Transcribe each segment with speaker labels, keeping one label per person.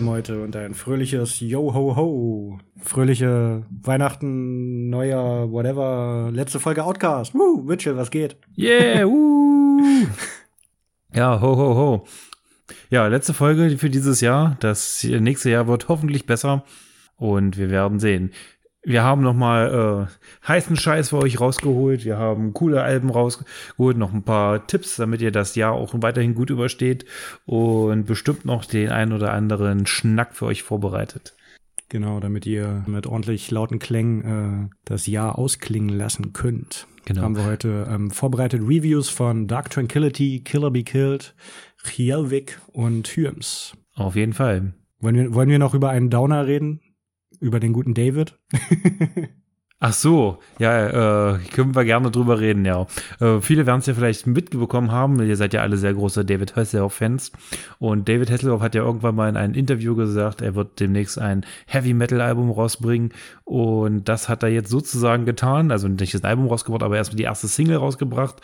Speaker 1: Metal Meute und ein fröhliches Yo ho ho. Fröhliche Weihnachten, Neujahr, whatever. Letzte Folge Outcast. Woo, Mitchell, was geht?
Speaker 2: Yeah, woo. ja, ho ho ho. Ja, letzte Folge für dieses Jahr. Das nächste Jahr wird hoffentlich besser und wir werden sehen. Wir haben nochmal äh, heißen Scheiß für euch rausgeholt. Wir haben coole Alben rausgeholt, noch ein paar Tipps, damit ihr das Jahr auch weiterhin gut übersteht und bestimmt noch den ein oder anderen Schnack für euch vorbereitet.
Speaker 1: Genau, damit ihr mit ordentlich lauten Klängen äh, das Jahr ausklingen lassen könnt. Genau. Haben wir heute ähm, vorbereitet Reviews von Dark Tranquility, Killer Be Killed, Hjelvik und Hyms.
Speaker 2: Auf jeden Fall.
Speaker 1: Wollen wir, wollen wir noch über einen Downer reden? Über den guten David.
Speaker 2: Ach so, ja, äh, können wir gerne drüber reden, ja. Äh, viele werden es ja vielleicht mitbekommen haben, ihr seid ja alle sehr große David Hasselhoff-Fans. Und David Hasselhoff hat ja irgendwann mal in einem Interview gesagt, er wird demnächst ein Heavy-Metal-Album rausbringen. Und das hat er jetzt sozusagen getan. Also nicht das Album rausgebracht, aber erstmal die erste Single rausgebracht.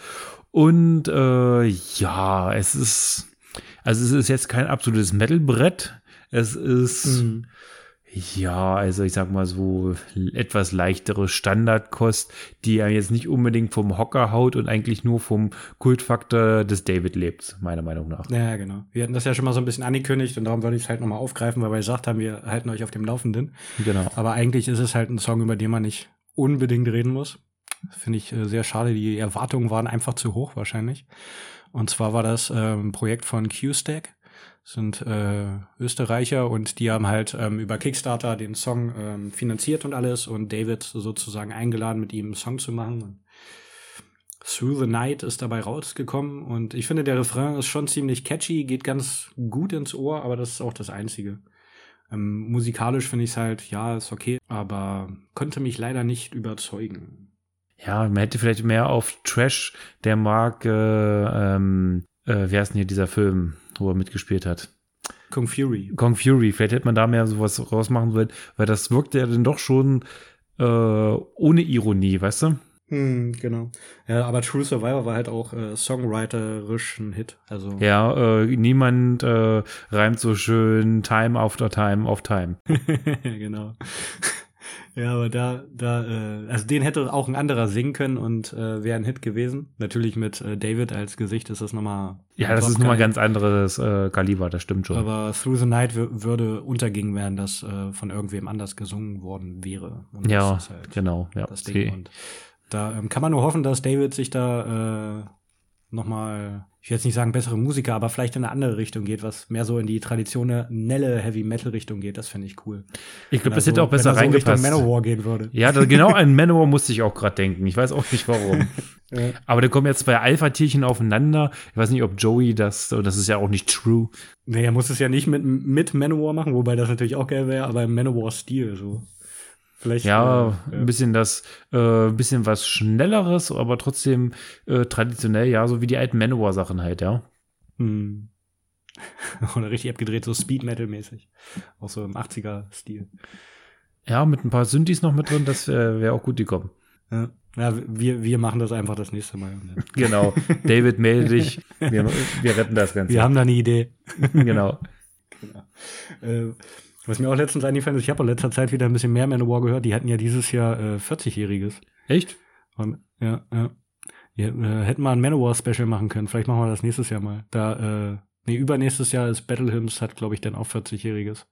Speaker 2: Und äh, ja, es ist, also es ist jetzt kein absolutes Metal-Brett. Es ist. Mhm ja, also ich sag mal so etwas leichtere Standardkost, die ja jetzt nicht unbedingt vom Hocker haut und eigentlich nur vom Kultfaktor des David lebt, meiner Meinung nach.
Speaker 1: Ja, genau. Wir hatten das ja schon mal so ein bisschen angekündigt und darum würde ich es halt nochmal aufgreifen, weil wir gesagt haben, wir halten euch auf dem Laufenden. Genau. Aber eigentlich ist es halt ein Song, über den man nicht unbedingt reden muss. Finde ich äh, sehr schade. Die Erwartungen waren einfach zu hoch wahrscheinlich. Und zwar war das ähm, ein Projekt von Q-Stack sind äh, Österreicher und die haben halt ähm, über Kickstarter den Song ähm, finanziert und alles und David sozusagen eingeladen, mit ihm einen Song zu machen. Through the Night ist dabei rausgekommen und ich finde, der Refrain ist schon ziemlich catchy, geht ganz gut ins Ohr, aber das ist auch das Einzige. Ähm, musikalisch finde ich es halt, ja, ist okay, aber konnte mich leider nicht überzeugen.
Speaker 2: Ja, man hätte vielleicht mehr auf Trash der Marke, ähm, äh, wie heißt denn hier dieser Film? Wo er mitgespielt hat.
Speaker 1: Kong Fury.
Speaker 2: Kong Fury. Vielleicht hätte man da mehr sowas rausmachen wollen, weil das wirkte ja dann doch schon äh, ohne Ironie, weißt du?
Speaker 1: Hm, genau. Ja, aber True Survivor war halt auch äh, songwriterisch ein Hit. Also
Speaker 2: ja, äh, niemand äh, reimt so schön Time after Time auf Time.
Speaker 1: genau. Ja, aber da, da, äh, also den hätte auch ein anderer singen können und äh, wäre ein Hit gewesen. Natürlich mit äh, David als Gesicht ist das nochmal.
Speaker 2: Ja, das ist nochmal ganz anderes äh, Kaliber, das stimmt schon.
Speaker 1: Aber Through the Night würde untergingen werden, dass äh, von irgendwem anders gesungen worden wäre.
Speaker 2: Und ja, halt genau. Ja,
Speaker 1: das Ding. Okay. Und da ähm, kann man nur hoffen, dass David sich da äh, nochmal, ich will jetzt nicht sagen bessere Musiker, aber vielleicht in eine andere Richtung geht, was mehr so in die traditionelle Heavy Metal Richtung geht. Das finde ich cool.
Speaker 2: Ich glaube, das hätte auch besser wenn er so reingepasst.
Speaker 1: Richtung Manowar gehen würde.
Speaker 2: Ja, das, genau an Manowar musste ich auch gerade denken. Ich weiß auch nicht warum. ja. Aber da kommen jetzt zwei Alpha-Tierchen aufeinander. Ich weiß nicht, ob Joey das, das ist ja auch nicht true.
Speaker 1: Nee, er muss es ja nicht mit, mit Manowar machen, wobei das natürlich auch geil wäre, aber im Manowar-Stil so.
Speaker 2: Vielleicht, ja, äh, ein bisschen das, äh, bisschen was Schnelleres, aber trotzdem äh, traditionell, ja, so wie die alten Manowar-Sachen halt, ja. Hm.
Speaker 1: Oder richtig abgedreht, so Speed-Metal-mäßig. Auch so im 80er-Stil.
Speaker 2: Ja, mit ein paar Synthes noch mit drin, das wäre wär auch gut gekommen.
Speaker 1: Ja. Ja, wir, wir machen das einfach das nächste Mal.
Speaker 2: genau. David, melde dich. Wir, wir retten das Ganze.
Speaker 1: Wir haben da eine Idee.
Speaker 2: genau.
Speaker 1: genau. Äh, was mir auch letztens eingefallen ist, ich habe in letzter Zeit wieder ein bisschen mehr Manowar gehört. Die hatten ja dieses Jahr äh, 40-Jähriges.
Speaker 2: Echt?
Speaker 1: Und, ja, ja. ja äh, hätten wir ein Manowar-Special machen können. Vielleicht machen wir das nächstes Jahr mal. Da, äh, nee, übernächstes Jahr ist Battle Hymns, hat, glaube ich, dann auch 40-Jähriges.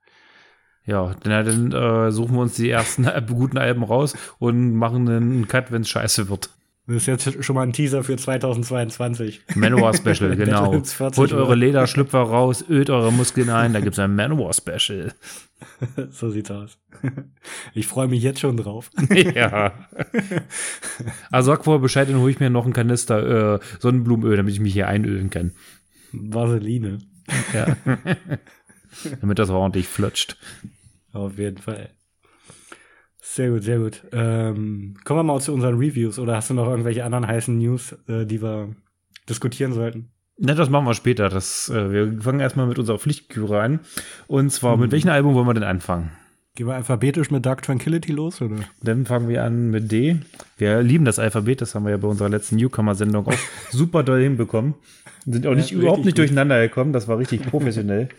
Speaker 2: Ja, dann, dann äh, suchen wir uns die ersten guten Alben raus und machen einen Cut, wenn es scheiße wird.
Speaker 1: Das ist jetzt schon mal ein Teaser für 2022.
Speaker 2: Manowar Special, genau. Holt eure Lederschlüpfer raus, ölt eure Muskeln ein, da gibt es ein Manowar Special.
Speaker 1: so sieht's aus. Ich freue mich jetzt schon drauf.
Speaker 2: ja. Also sag vorher Bescheid, dann hole ich mir noch einen Kanister äh, Sonnenblumenöl, damit ich mich hier einölen kann.
Speaker 1: Vaseline.
Speaker 2: Ja. damit das ordentlich flutscht.
Speaker 1: Auf jeden Fall. Sehr gut, sehr gut. Ähm, kommen wir mal zu unseren Reviews oder hast du noch irgendwelche anderen heißen News, äh, die wir diskutieren sollten?
Speaker 2: Ne, das machen wir später. Das, äh, wir fangen erstmal mit unserer Pflichtküre an. Und zwar, mhm. mit welchem Album wollen wir denn anfangen?
Speaker 1: Gehen wir alphabetisch mit Dark Tranquility los, oder?
Speaker 2: Dann fangen wir an mit D. Wir lieben das Alphabet, das haben wir ja bei unserer letzten Newcomer-Sendung auch super doll hinbekommen. Sind auch nicht, ja, überhaupt nicht gut. durcheinander gekommen, das war richtig professionell.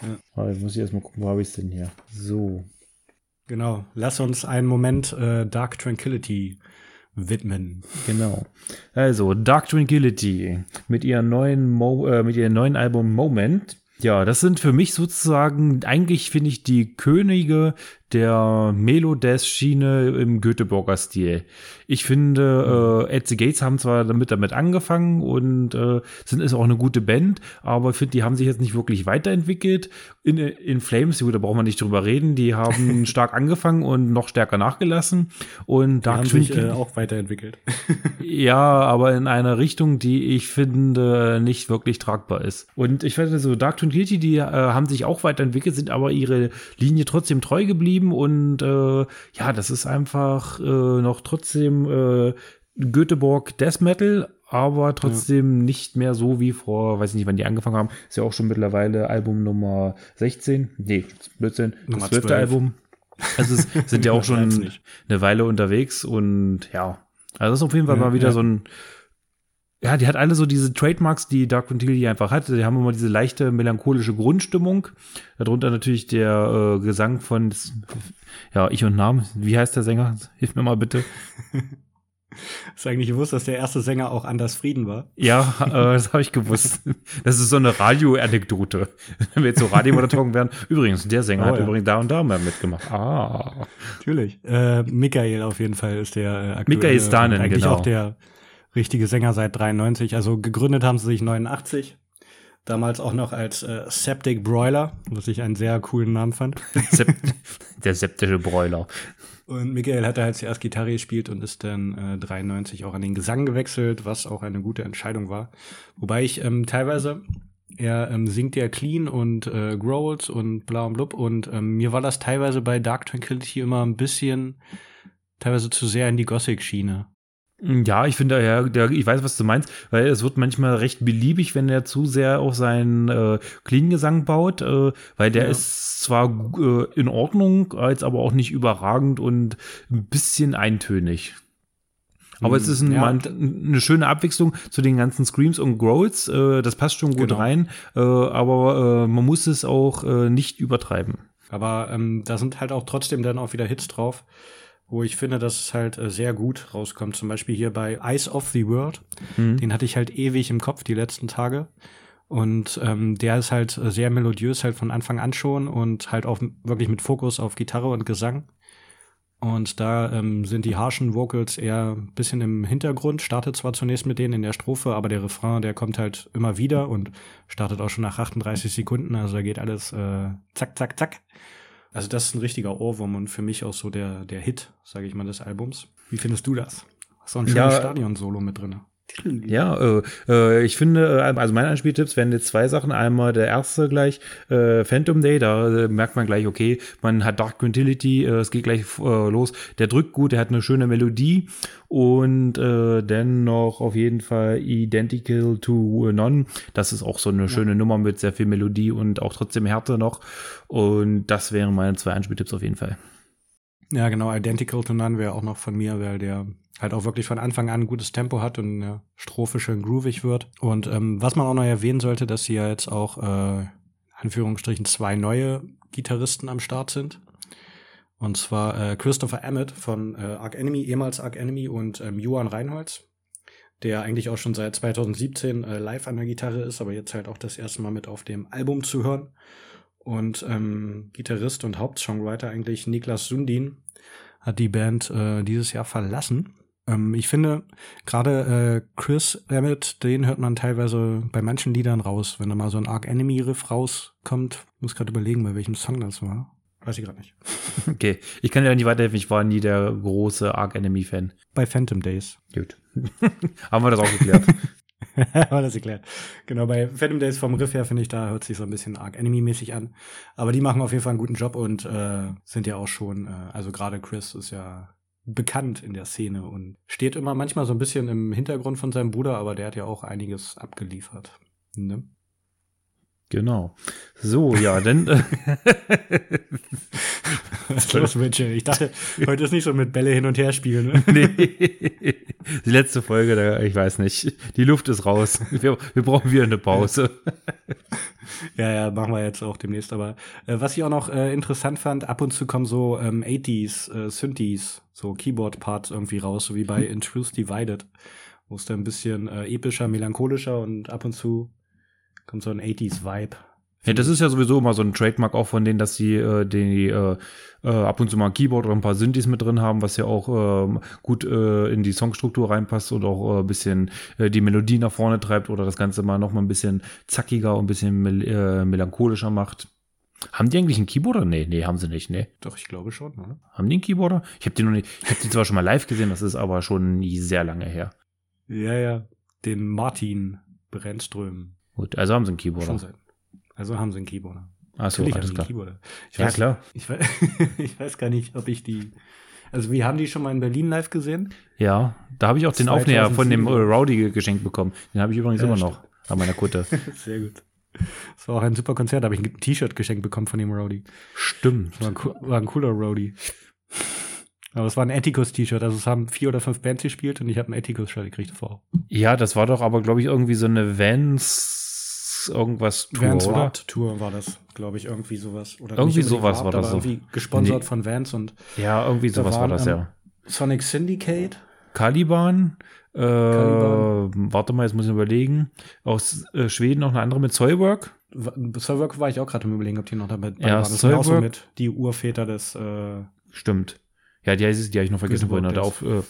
Speaker 2: Ja. Aber jetzt muss ich erstmal gucken, wo habe ich es denn hier? So.
Speaker 1: Genau. Lass uns einen Moment äh, Dark Tranquility widmen.
Speaker 2: Genau. Also Dark Tranquility mit ihrem neuen Mo äh, mit ihrem neuen Album Moment. Ja, das sind für mich sozusagen eigentlich finde ich die Könige der Melodeath-Schiene im Göteborger Stil. Ich finde, äh, At the Gates haben zwar damit damit angefangen und äh, sind ist auch eine gute Band, aber ich finde, die haben sich jetzt nicht wirklich weiterentwickelt. In, in Flames, gut, da braucht man nicht drüber reden, die haben stark angefangen und noch stärker nachgelassen. Und
Speaker 1: Dark die haben sich äh, auch weiterentwickelt.
Speaker 2: ja, aber in einer Richtung, die ich finde nicht wirklich tragbar ist. Und ich finde so, Dark Tranquility, die äh, haben sich auch weiterentwickelt, sind aber ihre Linie trotzdem treu geblieben geschrieben und äh, ja, das ist einfach äh, noch trotzdem äh, Göteborg Death Metal, aber trotzdem ja. nicht mehr so wie vor, weiß ich nicht, wann die angefangen haben. Ist ja auch schon mittlerweile Album Nummer 16. Nee, Blödsinn. Das zwölfte Album. Also es sind ja auch schon eine Weile unterwegs und ja. Also das ist auf jeden Fall ja, mal wieder ja. so ein ja, die hat alle so diese Trademarks, die Dark Quintilly einfach hat. Die haben immer diese leichte melancholische Grundstimmung. Darunter natürlich der äh, Gesang von, ja, ich und Namen. Wie heißt der Sänger? Hilf mir mal bitte.
Speaker 1: Hast du eigentlich gewusst, dass der erste Sänger auch Anders Frieden war?
Speaker 2: Ja, äh, das habe ich gewusst. Das ist so eine Radio-Anekdote. Wenn wir jetzt so Radiomoderatoren werden. Übrigens, der Sänger oh, hat ja. übrigens da und da mal mitgemacht. Ah.
Speaker 1: Natürlich. Äh, Michael auf jeden Fall ist der äh,
Speaker 2: aktuelle. Michael Stanen, genau.
Speaker 1: auch der richtige Sänger seit 93. Also gegründet haben sie sich 89. Damals auch noch als äh, Septic Broiler, was ich einen sehr coolen Namen fand.
Speaker 2: Der septische Broiler.
Speaker 1: Und Michael hatte halt zuerst Gitarre gespielt und ist dann äh, 93 auch an den Gesang gewechselt, was auch eine gute Entscheidung war. Wobei ich ähm, teilweise, er ähm, singt ja clean und äh, growls und bla und blub und ähm, mir war das teilweise bei Dark Tranquility immer ein bisschen teilweise zu sehr in die Gothic-Schiene.
Speaker 2: Ja, ich finde, ja, der, ich weiß, was du meinst, weil es wird manchmal recht beliebig, wenn er zu sehr auf seinen äh, Clean-Gesang baut, äh, weil der ja. ist zwar äh, in Ordnung, als aber auch nicht überragend und ein bisschen eintönig. Aber es hm, ist ein, ja. mal eine schöne Abwechslung zu den ganzen Screams und Growls. Äh, das passt schon gut genau. rein, äh, aber äh, man muss es auch äh, nicht übertreiben.
Speaker 1: Aber ähm, da sind halt auch trotzdem dann auch wieder Hits drauf wo ich finde, dass es halt äh, sehr gut rauskommt. Zum Beispiel hier bei Eyes of the World. Mhm. Den hatte ich halt ewig im Kopf die letzten Tage. Und ähm, der ist halt äh, sehr melodiös, halt von Anfang an schon und halt auch wirklich mit Fokus auf Gitarre und Gesang. Und da ähm, sind die harschen Vocals eher ein bisschen im Hintergrund, startet zwar zunächst mit denen in der Strophe, aber der Refrain, der kommt halt immer wieder und startet auch schon nach 38 Sekunden. Also da geht alles äh, zack, zack, zack. Also das ist ein richtiger Ohrwurm und für mich auch so der, der Hit, sage ich mal, des Albums. Wie findest du das? Hast du ein schönes ja, Stadion-Solo mit drin?
Speaker 2: Ja, äh, äh, ich finde, äh, also meine Anspieltipps wären jetzt zwei Sachen. Einmal der erste gleich, äh, Phantom Day, da äh, merkt man gleich, okay, man hat Dark Quintility, äh, es geht gleich los. Der drückt gut, der hat eine schöne Melodie und dennoch auf jeden Fall Identical to None. Das ist auch so eine ja. schöne Nummer mit sehr viel Melodie und auch trotzdem Härte noch. Und das wären meine zwei Anspieltipps auf jeden Fall.
Speaker 1: Ja, genau, Identical to None wäre auch noch von mir, weil der halt auch wirklich von Anfang an ein gutes Tempo hat und eine Strophe schön groovig wird. Und ähm, was man auch noch erwähnen sollte, dass ja jetzt auch, äh, Anführungsstrichen, zwei neue Gitarristen am Start sind. Und zwar äh, Christopher Emmett von äh, Arc Enemy, ehemals Arc Enemy und ähm, Johan Reinholz, der eigentlich auch schon seit 2017 äh, live an der Gitarre ist, aber jetzt halt auch das erste Mal mit auf dem Album zu hören. Und ähm, Gitarrist und Hauptsongwriter eigentlich Niklas Sundin hat die Band äh, dieses Jahr verlassen ähm, ich finde, gerade äh, Chris Emmett, den hört man teilweise bei manchen Liedern raus. Wenn da mal so ein Arc Enemy Riff rauskommt, muss gerade überlegen, bei welchem Song das war. Weiß ich gerade nicht.
Speaker 2: Okay, ich kann dir nicht weiterhelfen, ich war nie der große Arc Enemy Fan.
Speaker 1: Bei Phantom Days.
Speaker 2: Gut. Haben wir das auch geklärt.
Speaker 1: Wir das geklärt. Genau, bei Phantom Days vom Riff her finde ich, da hört sich so ein bisschen Arc Enemy-mäßig an. Aber die machen auf jeden Fall einen guten Job und äh, sind ja auch schon, äh, also gerade Chris ist ja bekannt in der Szene und steht immer manchmal so ein bisschen im Hintergrund von seinem Bruder, aber der hat ja auch einiges abgeliefert. Ne?
Speaker 2: Genau. So, ja, denn. Äh,
Speaker 1: Was ist los, Mitchell? Ich dachte, heute ist nicht so mit Bälle hin und her spielen. Ne?
Speaker 2: Nee. Die letzte Folge, da, ich weiß nicht. Die Luft ist raus. Wir, wir brauchen wieder eine Pause.
Speaker 1: Ja, ja, machen wir jetzt auch demnächst. Aber äh, was ich auch noch äh, interessant fand, ab und zu kommen so ähm, 80s, äh, Synthes, so Keyboard-Parts irgendwie raus, so wie bei In Truth Divided, wo es dann ein bisschen äh, epischer, melancholischer und ab und zu kommt so ein 80s-Vibe.
Speaker 2: Ja, das ist ja sowieso immer so ein Trademark auch von denen, dass sie äh, die äh, äh, ab und zu mal ein Keyboard oder ein paar Synthes mit drin haben, was ja auch äh, gut äh, in die Songstruktur reinpasst und auch äh, ein bisschen äh, die Melodie nach vorne treibt oder das Ganze mal noch mal ein bisschen zackiger und ein bisschen mel äh, melancholischer macht. Haben die eigentlich einen Keyboarder? Nee, nee, haben sie nicht, nee.
Speaker 1: Doch, ich glaube schon, oder?
Speaker 2: Haben die einen Keyboarder? Ich habe die noch nicht, ich habe die zwar schon mal live gesehen, das ist aber schon sehr lange her.
Speaker 1: Ja, ja. Den Martin Brennström.
Speaker 2: Gut, also haben sie einen Keyboarder.
Speaker 1: Schon seit also haben sie einen Keyboarder.
Speaker 2: Achso,
Speaker 1: Natürlich
Speaker 2: alles klar.
Speaker 1: Keyboarder. Ich
Speaker 2: Ja,
Speaker 1: weiß,
Speaker 2: klar.
Speaker 1: Ich weiß, ich weiß gar nicht, ob ich die. Also, wir haben die schon mal in Berlin live gesehen.
Speaker 2: Ja, da habe ich auch den Aufnäher von dem äh,
Speaker 1: 2007.
Speaker 2: Rowdy ge- geschenkt bekommen. Den habe ich übrigens
Speaker 1: Ja,
Speaker 2: immer noch an meiner Kutte.
Speaker 1: Sehr gut. Das war auch ein super Konzert. Da habe ich ein T-Shirt geschenkt bekommen von dem Rowdy.
Speaker 2: Stimmt.
Speaker 1: War ein, war ein cooler Rowdy. Aber es war ein Ethicus-T-Shirt. Also, es haben vier oder fünf Bands gespielt und ich habe ein Ethicus-Shirt gekriegt davor.
Speaker 2: Ja, das war doch aber, glaube ich, irgendwie so eine Vans irgendwas Tour,
Speaker 1: Vans
Speaker 2: oder?
Speaker 1: Warped Tour war das, glaube ich, irgendwie sowas. Oder
Speaker 2: Irgendwie sowas war das
Speaker 1: aber
Speaker 2: so.
Speaker 1: irgendwie gesponsert
Speaker 2: Nee.
Speaker 1: von Vans und
Speaker 2: Ja, irgendwie sowas war
Speaker 1: waren,
Speaker 2: das,
Speaker 1: ähm,
Speaker 2: ja.
Speaker 1: Sonic Syndicate.
Speaker 2: Caliban, äh,
Speaker 1: Caliban.
Speaker 2: warte mal, jetzt muss ich überlegen. Aus äh, Schweden noch eine andere mit Soilwork.
Speaker 1: Soilwork war ich auch gerade im Überlegen, ob die noch dabei
Speaker 2: Ja,
Speaker 1: waren. Das sind auch so mit die Urväter des, äh,
Speaker 2: Stimmt. Ja, die, es- die habe ich noch vergessen vorhin in der, Auf, äh,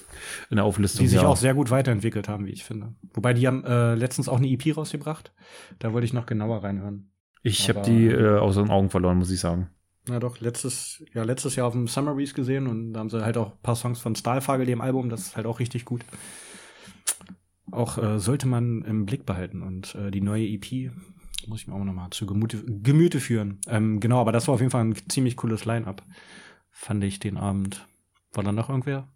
Speaker 2: in der Auflistung.
Speaker 1: die sich
Speaker 2: ja.
Speaker 1: auch sehr gut weiterentwickelt haben, wie ich finde. Wobei die haben äh, letztens auch eine EP rausgebracht. Da wollte ich noch genauer reinhören.
Speaker 2: Ich habe die äh, aus den Augen verloren, muss ich sagen.
Speaker 1: Na doch, letztes, ja, letztes Jahr auf dem Summer Breeze gesehen und da haben sie halt auch ein paar Songs von Stahlfagel, dem Album, das ist halt auch richtig gut. Auch äh, sollte man im Blick behalten und äh, die neue EP muss ich mir auch noch mal zu Gemüte, Gemüte führen. Ähm, genau, aber das war auf jeden Fall ein ziemlich cooles Line-Up, fand ich den Abend. War da noch irgendwer?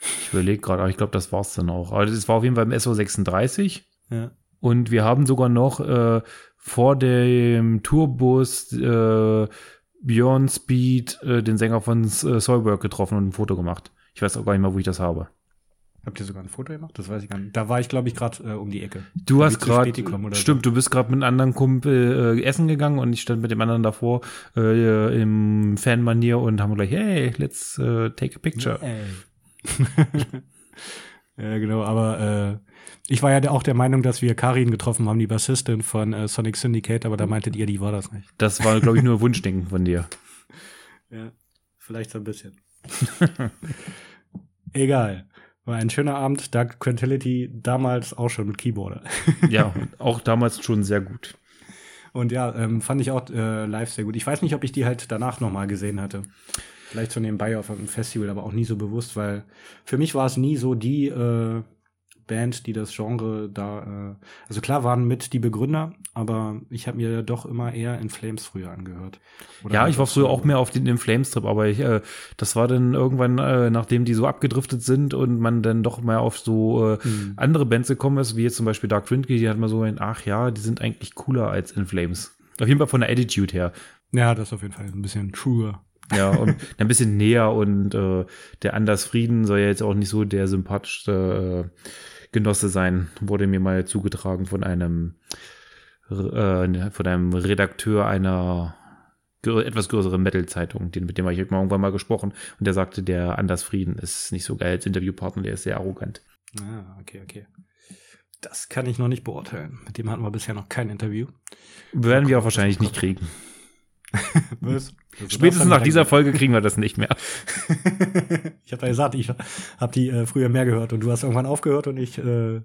Speaker 2: Ich überlege gerade, aber ich glaube, das war's dann auch. Aber das war auf jeden Fall im SO36.
Speaker 1: Ja.
Speaker 2: Und wir haben sogar noch äh, vor dem Tourbus äh, Beyond Speed äh, den Sänger von äh, Soilwork getroffen und ein Foto gemacht. Ich weiß auch gar nicht mehr, wo ich das habe.
Speaker 1: Habt ihr sogar ein Foto gemacht? Das weiß ich gar nicht. Da war ich, glaube ich, gerade äh, um die Ecke.
Speaker 2: Du hast gerade, stimmt, du bist gerade mit einem anderen Kumpel äh, essen gegangen und ich stand mit dem anderen davor äh, im Fanmanier und haben gleich, hey, let's äh, take a picture.
Speaker 1: ja, genau, aber äh, ich war ja auch der Meinung, dass wir Karin getroffen haben, die Bassistin von äh, Sonic Syndicate, aber da meintet ihr, die war das nicht.
Speaker 2: Das war, glaube ich, nur Wunschdenken von dir.
Speaker 1: Ja, vielleicht so ein bisschen. Egal. War ein schöner Abend. Dark Tranquility damals auch schon mit Keyboarder.
Speaker 2: Ja, auch damals schon sehr gut.
Speaker 1: Und ja, ähm, fand ich auch äh, live sehr gut. Ich weiß nicht, ob ich die halt danach nochmal gesehen hatte. Vielleicht so nebenbei auf einem Festival, aber auch nie so bewusst, weil für mich war es nie so die äh, Band, die das Genre da, äh, also klar waren mit die Begründer, aber ich habe mir doch immer eher In Flames früher angehört. Oder
Speaker 2: Ja, ich war früher
Speaker 1: so-
Speaker 2: auch mehr auf den, den Flames-Trip, aber ich, äh, das war dann irgendwann, äh, nachdem die so abgedriftet sind und man dann doch mal auf so äh,
Speaker 1: Mhm.
Speaker 2: andere Bands gekommen ist, wie jetzt zum Beispiel Dark Trinity, die hat man so ein, ach ja, die sind eigentlich cooler als In Flames. Auf jeden Fall von der Attitude her.
Speaker 1: Ja, das ist auf jeden Fall ein bisschen truer.
Speaker 2: Ja, und ein bisschen näher und äh, der Anders Frieden soll ja jetzt auch nicht so der sympathischste äh, Genosse sein, wurde mir mal zugetragen von einem äh, von einem Redakteur einer etwas größeren Metal-Zeitung, mit dem habe ich irgendwann mal gesprochen und der sagte, der Anders Frieden ist nicht so geil als Interviewpartner, der ist sehr arrogant.
Speaker 1: Ah, okay, okay. Das kann ich noch nicht beurteilen. Mit dem hatten wir bisher noch kein Interview.
Speaker 2: Werden wir auch wahrscheinlich nicht kriegen.
Speaker 1: Was?
Speaker 2: Spätestens nach dieser Folge kriegen wir das nicht mehr.
Speaker 1: ich habe ja gesagt, ich habe die äh, früher mehr gehört und du hast irgendwann aufgehört und ich äh,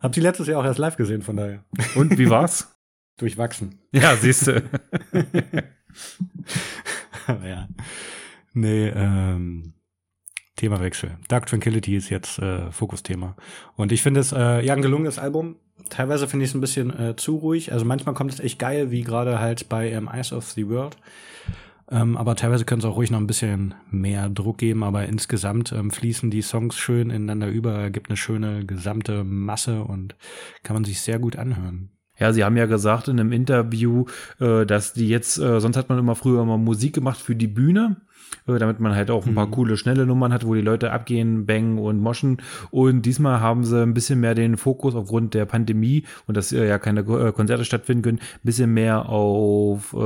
Speaker 1: habe die letztes Jahr auch erst live gesehen, von daher.
Speaker 2: Und wie war's?
Speaker 1: Durchwachsen.
Speaker 2: Ja, siehst du.
Speaker 1: Aber ja. Nee, ähm, Themawechsel. Dark Tranquility ist jetzt äh, Fokusthema. Und ich finde es äh, ja ein gelungenes Album. Teilweise finde ich es ein bisschen äh, zu ruhig. Also manchmal kommt es echt geil, wie gerade halt bei ähm, Eyes of the World. Ähm, aber teilweise können es auch ruhig noch ein bisschen mehr Druck geben. Aber insgesamt ähm, fließen die Songs schön ineinander über, gibt eine schöne gesamte Masse und kann man sich sehr gut anhören.
Speaker 2: Ja, sie haben ja gesagt in einem Interview, äh, dass die jetzt, äh, sonst hat man immer früher immer Musik gemacht für die Bühne damit man halt auch ein paar mhm. coole, schnelle Nummern hat, wo die Leute abgehen, bangen und moschen. Und diesmal haben sie ein bisschen mehr den Fokus aufgrund der Pandemie und dass äh, ja keine äh, Konzerte stattfinden können, ein bisschen mehr auf äh,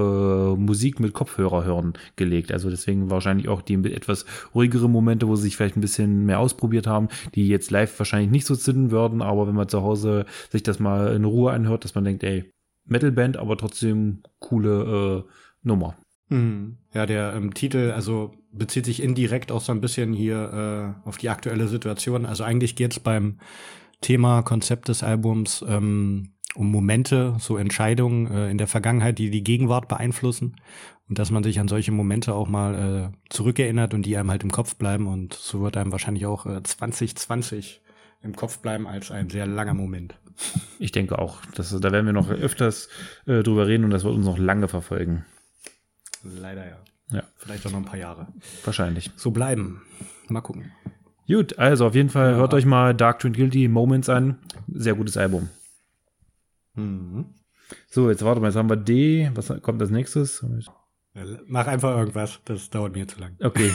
Speaker 2: Musik mit Kopfhörer hören gelegt. Also deswegen wahrscheinlich auch die etwas ruhigere Momente, wo sie sich vielleicht ein bisschen mehr ausprobiert haben, die jetzt live wahrscheinlich nicht so zünden würden, aber wenn man zu Hause sich das mal in Ruhe anhört, dass man denkt, ey, Metalband, aber trotzdem coole äh, Nummer.
Speaker 1: Mhm. Ja, der ähm, Titel, also bezieht sich indirekt auch so ein bisschen hier äh, auf die aktuelle Situation. Also eigentlich geht es beim Thema Konzept des Albums ähm, um Momente, so Entscheidungen äh, in der Vergangenheit, die die Gegenwart beeinflussen und dass man sich an solche Momente auch mal äh, zurückerinnert und die einem halt im Kopf bleiben und so wird einem wahrscheinlich auch äh, 2020 im Kopf bleiben als ein sehr langer Moment.
Speaker 2: Ich denke auch, dass, da werden wir noch öfters äh, drüber reden und das wird uns noch lange verfolgen.
Speaker 1: Leider ja.
Speaker 2: Ja.
Speaker 1: Vielleicht auch noch ein paar Jahre.
Speaker 2: Wahrscheinlich.
Speaker 1: So bleiben. Mal gucken.
Speaker 2: Gut, also auf jeden Fall ja. hört euch mal Dark Twin Guilty Moments an. Sehr gutes Album. Mhm. So, jetzt warte mal, jetzt haben wir D. Was kommt als nächstes?
Speaker 1: Mach einfach irgendwas, das dauert mir zu lang.
Speaker 2: Okay,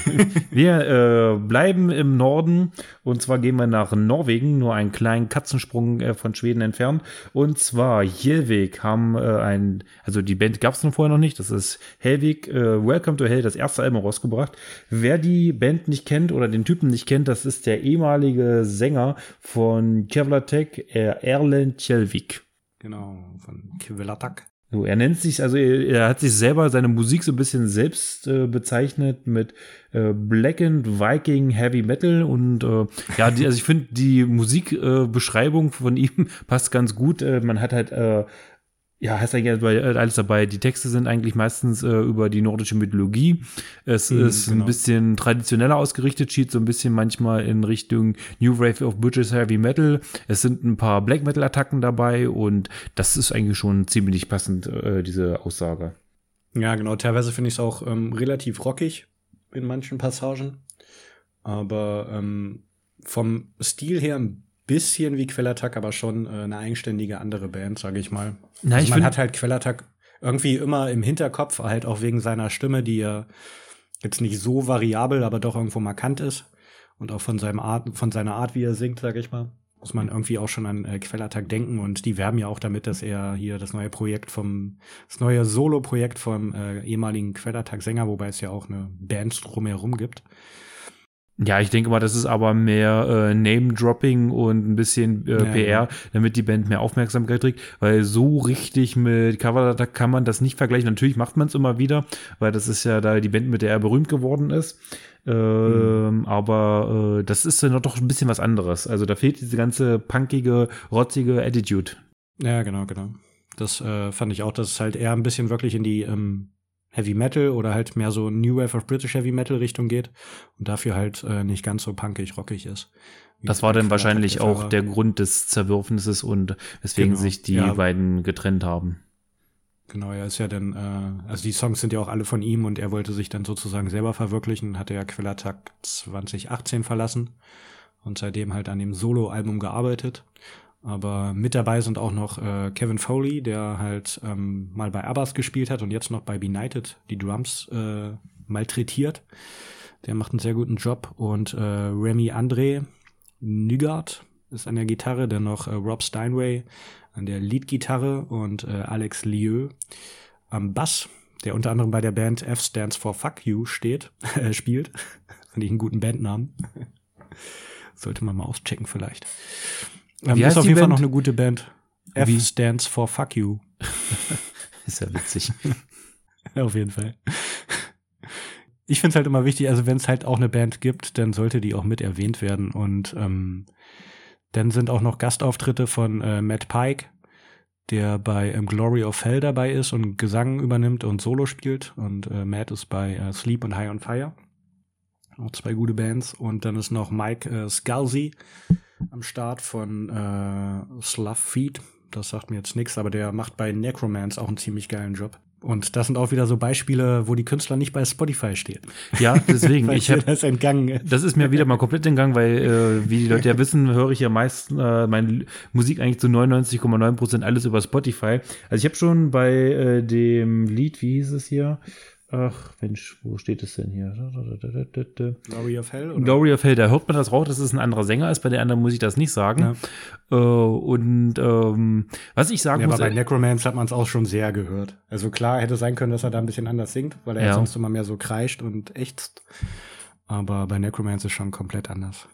Speaker 2: wir äh, bleiben im Norden und zwar gehen wir nach Norwegen, nur einen kleinen Katzensprung äh, von Schweden entfernt. Und zwar Jelvik haben äh, ein, also die Band gab es noch vorher noch nicht, das ist Helvig, äh, Welcome to Hell, das erste Album rausgebracht. Wer die Band nicht kennt oder den Typen nicht kennt, das ist der ehemalige Sänger von Kevlatek, äh, Erland Jelvik.
Speaker 1: Genau, von Kevlatak.
Speaker 2: So, er nennt sich, also er, er, hat sich selber seine Musik so ein bisschen selbst äh, bezeichnet mit äh, Blackened Viking Heavy Metal und äh, ja, die, also ich finde die Musikbeschreibung von ihm passt ganz gut. Äh, man hat halt äh, ja, heißt eigentlich alles dabei. Die Texte sind eigentlich meistens äh, über die nordische Mythologie. Es mm, ist genau. ein bisschen traditioneller ausgerichtet, schied so ein bisschen manchmal in Richtung New Wave of British Heavy Metal. Es sind ein paar Black Metal Attacken dabei und das ist eigentlich schon ziemlich passend, äh, diese Aussage.
Speaker 1: Ja, genau. Teilweise finde ich es auch ähm, relativ rockig in manchen Passagen. Aber ähm, vom Stil her ein bisschen wie Quellattack, aber schon äh, eine eigenständige andere Band, sage ich mal. Na, also ich man hat halt Quellattack irgendwie immer im Hinterkopf, halt auch wegen seiner Stimme, die ja jetzt nicht so variabel, aber doch irgendwo markant ist. Und auch von seinem Art, von seiner Art, wie er singt, sage ich mal, muss man irgendwie auch schon an äh, Quellattack denken. Und die werben ja auch damit, dass er hier das neue Projekt vom, das neue Solo-Projekt vom äh, ehemaligen Quellattack-Sänger, wobei es ja auch eine Band drumherum gibt,
Speaker 2: ja, ich denke mal, das ist aber mehr äh, Name-Dropping und ein bisschen äh, ja, PR, ja. damit die Band mehr Aufmerksamkeit kriegt, weil so richtig mit Cover da kann man das nicht vergleichen. Natürlich macht man es immer wieder, weil das ist ja da die Band, mit der er berühmt geworden ist. Ähm, mhm. Aber äh, das ist dann doch ein bisschen was anderes. Also da fehlt diese ganze punkige, rotzige Attitude.
Speaker 1: Ja, genau, genau. Das äh, fand ich auch, dass es halt eher ein bisschen wirklich in die ähm, Heavy Metal oder halt mehr so New Wave of British Heavy Metal Richtung geht und dafür halt äh, nicht ganz so punkig, rockig ist.
Speaker 2: Das war dann wahrscheinlich auch der Grund des Zerwürfnisses und weswegen genau. sich die ja. beiden getrennt haben.
Speaker 1: Genau, er ist ja dann, äh, also die Songs sind ja auch alle von ihm und er wollte sich dann sozusagen selber verwirklichen, hatte ja Quellattack 2018 verlassen und seitdem halt an dem Solo-Album gearbeitet. Aber mit dabei sind auch noch äh, Kevin Foley, der halt ähm, mal bei Abbas gespielt hat und jetzt noch bei Benighted die Drums äh, malträtiert. Der macht einen sehr guten Job. Und äh, Remy André Nygaard ist an der Gitarre, dann noch äh, Rob Steinway an der Leadgitarre und äh, Alex Lieu am Bass, der unter anderem bei der Band F Stands for Fuck You steht, äh, spielt. Finde ich einen guten Bandnamen. Sollte man mal auschecken vielleicht. Ähm, ist auf jeden Band? Fall noch eine gute Band. F Wie? stands for Fuck You.
Speaker 2: ist ja witzig.
Speaker 1: auf jeden Fall. Ich finde es halt immer wichtig, also wenn es halt auch eine Band gibt, dann sollte die auch mit erwähnt werden. Und ähm, dann sind auch noch Gastauftritte von äh, Matt Pike, der bei ähm, Glory of Hell dabei ist und Gesang übernimmt und Solo spielt. Und äh, Matt ist bei äh, Sleep und High on Fire. Auch zwei gute Bands. Und dann ist noch Mike äh, Scalzi, am Start von äh, Slough Feed, Das sagt mir jetzt nichts, aber der macht bei Necromance auch einen ziemlich geilen Job. Und das sind auch wieder so Beispiele, wo die Künstler nicht bei Spotify stehen.
Speaker 2: Ja, deswegen. ich hab, das entgangen. Das ist mir wieder mal komplett entgangen, weil, äh, wie die Leute ja wissen, höre ich ja meist äh, meine Musik eigentlich zu 99,9 Prozent alles über Spotify. Also ich habe schon bei äh, dem Lied, wie hieß es hier? Ach, Mensch, wo steht es denn hier? Glory of Hell? Oder? Glory of Hell, da hört man das raus, dass es ein anderer Sänger ist. Bei der anderen muss ich das nicht sagen. Ja. Äh, und ähm, was ich sagen
Speaker 1: ja,
Speaker 2: muss.
Speaker 1: Aber bei äh, Necromance hat man es auch schon sehr gehört. Also klar hätte sein können, dass er da ein bisschen anders singt, weil er ja. sonst immer mehr so kreischt und ächzt. Aber bei Necromance ist schon komplett anders.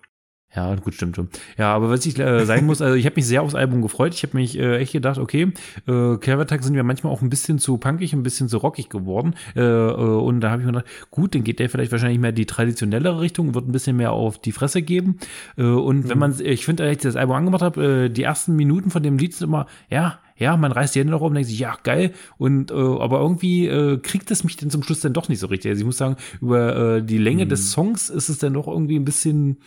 Speaker 2: Ja, gut, stimmt schon. Ja, aber was ich äh, sagen muss, also ich habe mich sehr aufs Album gefreut. Ich habe mich äh, echt gedacht, okay, äh, Caravatag sind wir manchmal auch ein bisschen zu punkig, ein bisschen zu rockig geworden. Äh, äh, und da habe ich mir gedacht, gut, dann geht der vielleicht wahrscheinlich mehr die traditionellere Richtung, wird ein bisschen mehr auf die Fresse geben. Äh, und mhm. wenn man, ich finde, als ich das Album angemacht habe, äh, die ersten Minuten von dem Lied sind immer, ja, ja, man reißt die Hände nach oben und denkt sich, ja, geil. Und äh, aber irgendwie äh, kriegt es mich dann zum Schluss dann doch nicht so richtig. Also ich muss sagen, über äh, die Länge mhm. des Songs ist es dann doch irgendwie ein bisschen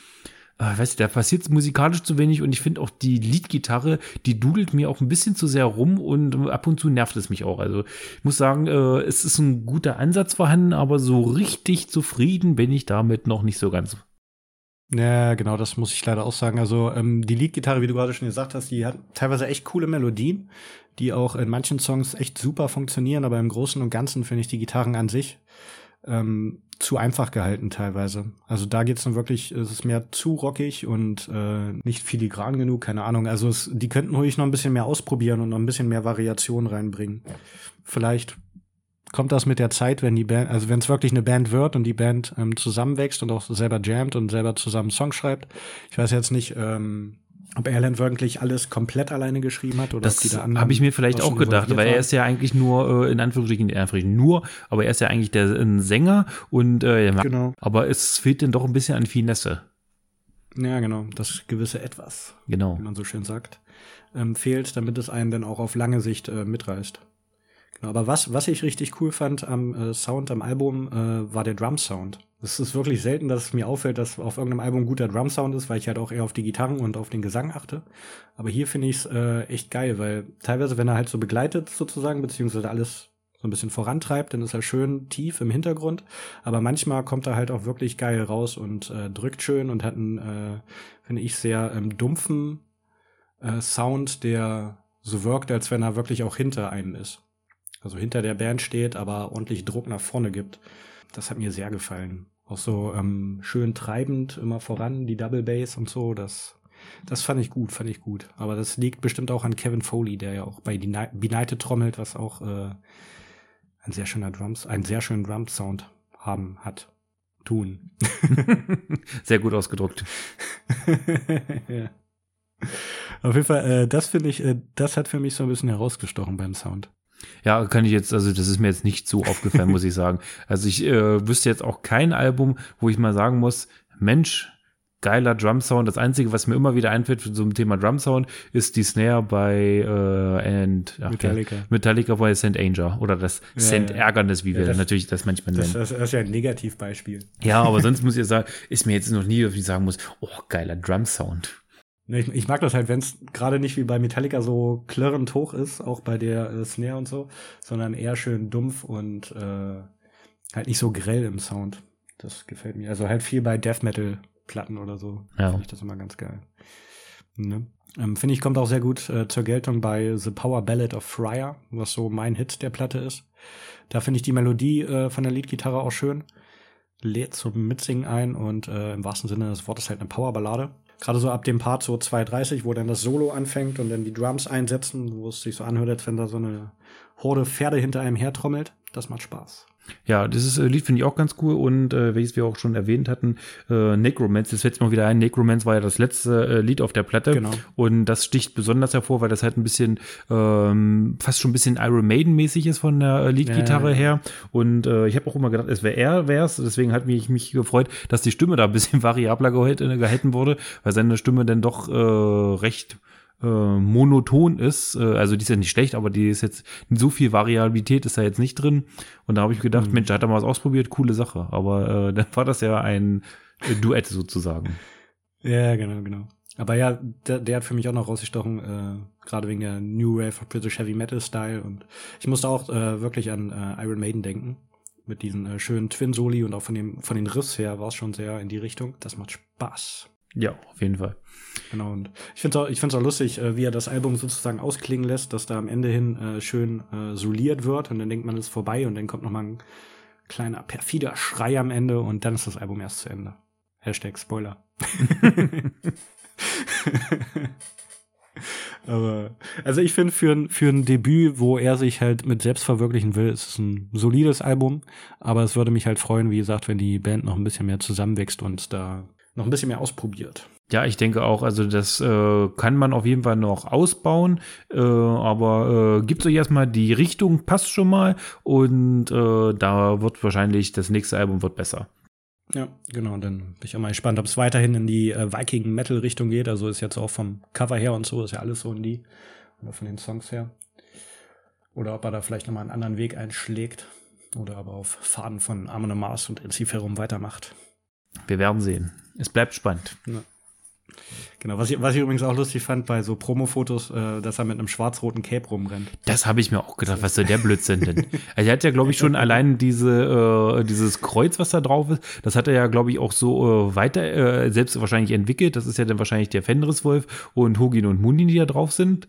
Speaker 2: äh, weißt du, da passiert musikalisch zu wenig und ich finde auch die Leadgitarre, die dudelt mir auch ein bisschen zu sehr rum und ab und zu nervt es mich auch. Also ich muss sagen, äh, es ist ein guter Ansatz vorhanden, aber so richtig zufrieden bin ich damit noch nicht so ganz.
Speaker 1: Ja, genau, das muss ich leider auch sagen. Also ähm, die Leadgitarre, wie du gerade schon gesagt hast, die hat teilweise echt coole Melodien, die auch in manchen Songs echt super funktionieren, aber im Großen und Ganzen finde ich die Gitarren an sich ähm, zu einfach gehalten teilweise. Also da geht's dann wirklich, es ist mehr zu rockig und äh, nicht filigran genug, keine Ahnung. Also es, die könnten ruhig noch ein bisschen mehr ausprobieren und noch ein bisschen mehr Variation reinbringen. Vielleicht kommt das mit der Zeit, wenn die Band, also wenn es wirklich eine Band wird und die Band ähm, zusammenwächst und auch selber jammt und selber zusammen Songs schreibt. Ich weiß jetzt nicht, ähm, ob Erland wirklich alles komplett alleine geschrieben hat oder
Speaker 2: das
Speaker 1: ob die
Speaker 2: da anderen. Habe ich mir vielleicht auch gedacht, weil er ist ja eigentlich nur, äh, in Anführungsstrichen, in Anführungsstrichen nur, aber er ist ja eigentlich der ein Sänger und äh, genau. aber es fehlt denn doch ein bisschen an Finesse.
Speaker 1: Ja, genau, das gewisse Etwas,
Speaker 2: genau.
Speaker 1: wie man so schön sagt, ähm, fehlt, damit es einen dann auch auf lange Sicht äh, mitreißt. Genau, aber was, was ich richtig cool fand am äh, Sound am Album, äh, war der Drum-Sound. Es ist wirklich selten, dass es mir auffällt, dass auf irgendeinem Album guter Drum-Sound ist, weil ich halt auch eher auf die Gitarren und auf den Gesang achte. Aber hier finde ich es äh, echt geil, weil teilweise, wenn er halt so begleitet sozusagen, beziehungsweise alles so ein bisschen vorantreibt, dann ist er schön tief im Hintergrund. Aber manchmal kommt er halt auch wirklich geil raus und äh, drückt schön und hat einen, äh, finde ich, sehr ähm, dumpfen äh, Sound, der so wirkt, als wenn er wirklich auch hinter einem ist also hinter der Band steht, aber ordentlich Druck nach vorne gibt. Das hat mir sehr gefallen. Auch so ähm, schön treibend immer voran, die Double Bass und so, das, das fand ich gut, fand ich gut. Aber das liegt bestimmt auch an Kevin Foley, der ja auch bei Benighted trommelt, was auch äh, ein sehr schöner Drums, einen sehr schönen Drum-Sound haben hat. Tun.
Speaker 2: sehr gut ausgedruckt.
Speaker 1: ja. Auf jeden Fall, äh, das finde ich, äh, das hat für mich so ein bisschen herausgestochen beim Sound.
Speaker 2: Ja, kann ich jetzt, also das ist mir jetzt nicht so aufgefallen, muss ich sagen. Also ich äh, wüsste jetzt auch kein Album, wo ich mal sagen muss, Mensch, geiler Drum Sound. Das Einzige, was mir immer wieder einfällt für so ein Thema Drum Sound, ist die Snare bei äh, and, ach, Metallica. Metallica bei St. Anger oder das ja, St. Ärgernis, wie ja, wir das, natürlich das manchmal
Speaker 1: nennen. Das, das, ist ja ein Negativbeispiel.
Speaker 2: Ja, aber sonst muss ich sagen, ist mir jetzt noch nie, wie ich sagen muss, oh, geiler Drum Sound.
Speaker 1: Ich, ich mag das halt, wenn es gerade nicht wie bei Metallica so klirrend hoch ist, auch bei der äh, Snare und so, sondern eher schön dumpf und äh, halt nicht so grell im Sound. Das gefällt mir. Also halt viel bei Death Metal Platten oder so. Ja. Finde ich das immer ganz geil. Ne? Ähm, Finde ich, kommt auch sehr gut äh, zur Geltung bei The Power Ballad of Friar, was so mein Hit der Platte ist. Da finde ich die Melodie äh, von der Leadgitarre auch schön. Lädt zum Mitsingen ein und äh, im wahrsten Sinne des Wortes halt eine Powerballade. Gerade so ab dem Part so 2.30, wo dann das Solo anfängt und dann die Drums einsetzen, wo es sich so anhört, als wenn da so eine Horde Pferde hinter einem hertrommelt. Das macht Spaß.
Speaker 2: Ja, dieses äh, Lied finde ich auch ganz cool und äh, welches wir auch schon erwähnt hatten, äh, Necromance, das fällt mir mal wieder ein, Necromance war ja das letzte äh, Lied auf der Platte genau. und das sticht besonders hervor, weil das halt ein bisschen, ähm, fast schon ein bisschen Iron Maiden mäßig ist von der äh, Leadgitarre ja, ja. her und äh, ich habe auch immer gedacht, es wäre er wär's, deswegen hat mich, mich gefreut, dass die Stimme da ein bisschen variabler gehalten, gehalten wurde, weil seine Stimme dann doch äh, recht äh, monoton ist. Äh, also die ist ja nicht schlecht, aber die ist jetzt so viel Variabilität ist da jetzt nicht drin. Und da habe ich gedacht, mhm. Mensch, hat er mal was ausprobiert, coole Sache. Aber äh, dann war das ja ein äh, Duett sozusagen.
Speaker 1: Ja, genau, genau. Aber ja, der, der hat für mich auch noch rausgestochen, äh, gerade wegen der New Wave British Heavy Metal Style. Und ich musste auch äh, wirklich an äh, Iron Maiden denken. Mit diesen äh, schönen Twin-Soli und auch von, dem, von den Riffs her war es schon sehr in die Richtung. Das macht Spaß.
Speaker 2: Ja, auf jeden Fall.
Speaker 1: Genau, und ich finde es auch, ich find's auch lustig, äh, wie er das Album sozusagen ausklingen lässt, dass da am Ende hin äh, schön äh, soliert wird und dann denkt man, es ist vorbei und dann kommt noch mal ein kleiner perfider Schrei am Ende und dann ist das Album erst zu Ende. Hashtag Spoiler. Aber, also ich finde, für, ein, für ein Debüt, wo er sich halt mit selbst verwirklichen will, ist es ein solides Album. Aber es würde mich halt freuen, wie gesagt, wenn die Band noch ein bisschen mehr zusammenwächst und da noch ein bisschen mehr ausprobiert.
Speaker 2: Ja, ich denke auch, also das äh, kann man auf jeden Fall noch ausbauen, äh, aber äh, gibt euch erstmal die Richtung, passt schon mal und äh, da wird wahrscheinlich das nächste Album wird besser.
Speaker 1: Ja, genau. Dann bin ich auch mal gespannt, ob es weiterhin in die äh, Viking-Metal-Richtung geht. Also ist jetzt auch vom Cover her und so, ist ja alles so in die, oder von den Songs her. Oder ob er da vielleicht nochmal einen anderen Weg einschlägt. Oder aber auf Faden von Amon Mars und Enziferum weitermacht.
Speaker 2: Wir werden sehen. Es bleibt spannend. Ja.
Speaker 1: Genau, was ich, was ich übrigens auch lustig fand bei so Promo-Fotos, äh, dass er mit einem schwarz-roten Cape rumrennt.
Speaker 2: Das habe ich mir auch gedacht, was soll der Blödsinn denn? Also er hat ja, glaube ich, schon allein diese, äh, dieses Kreuz, was da drauf ist, das hat er ja, glaube ich, auch so äh, weiter, äh, selbst wahrscheinlich entwickelt. Das ist ja dann wahrscheinlich der Fenriswolf und Hugin und Mundin, die da drauf sind.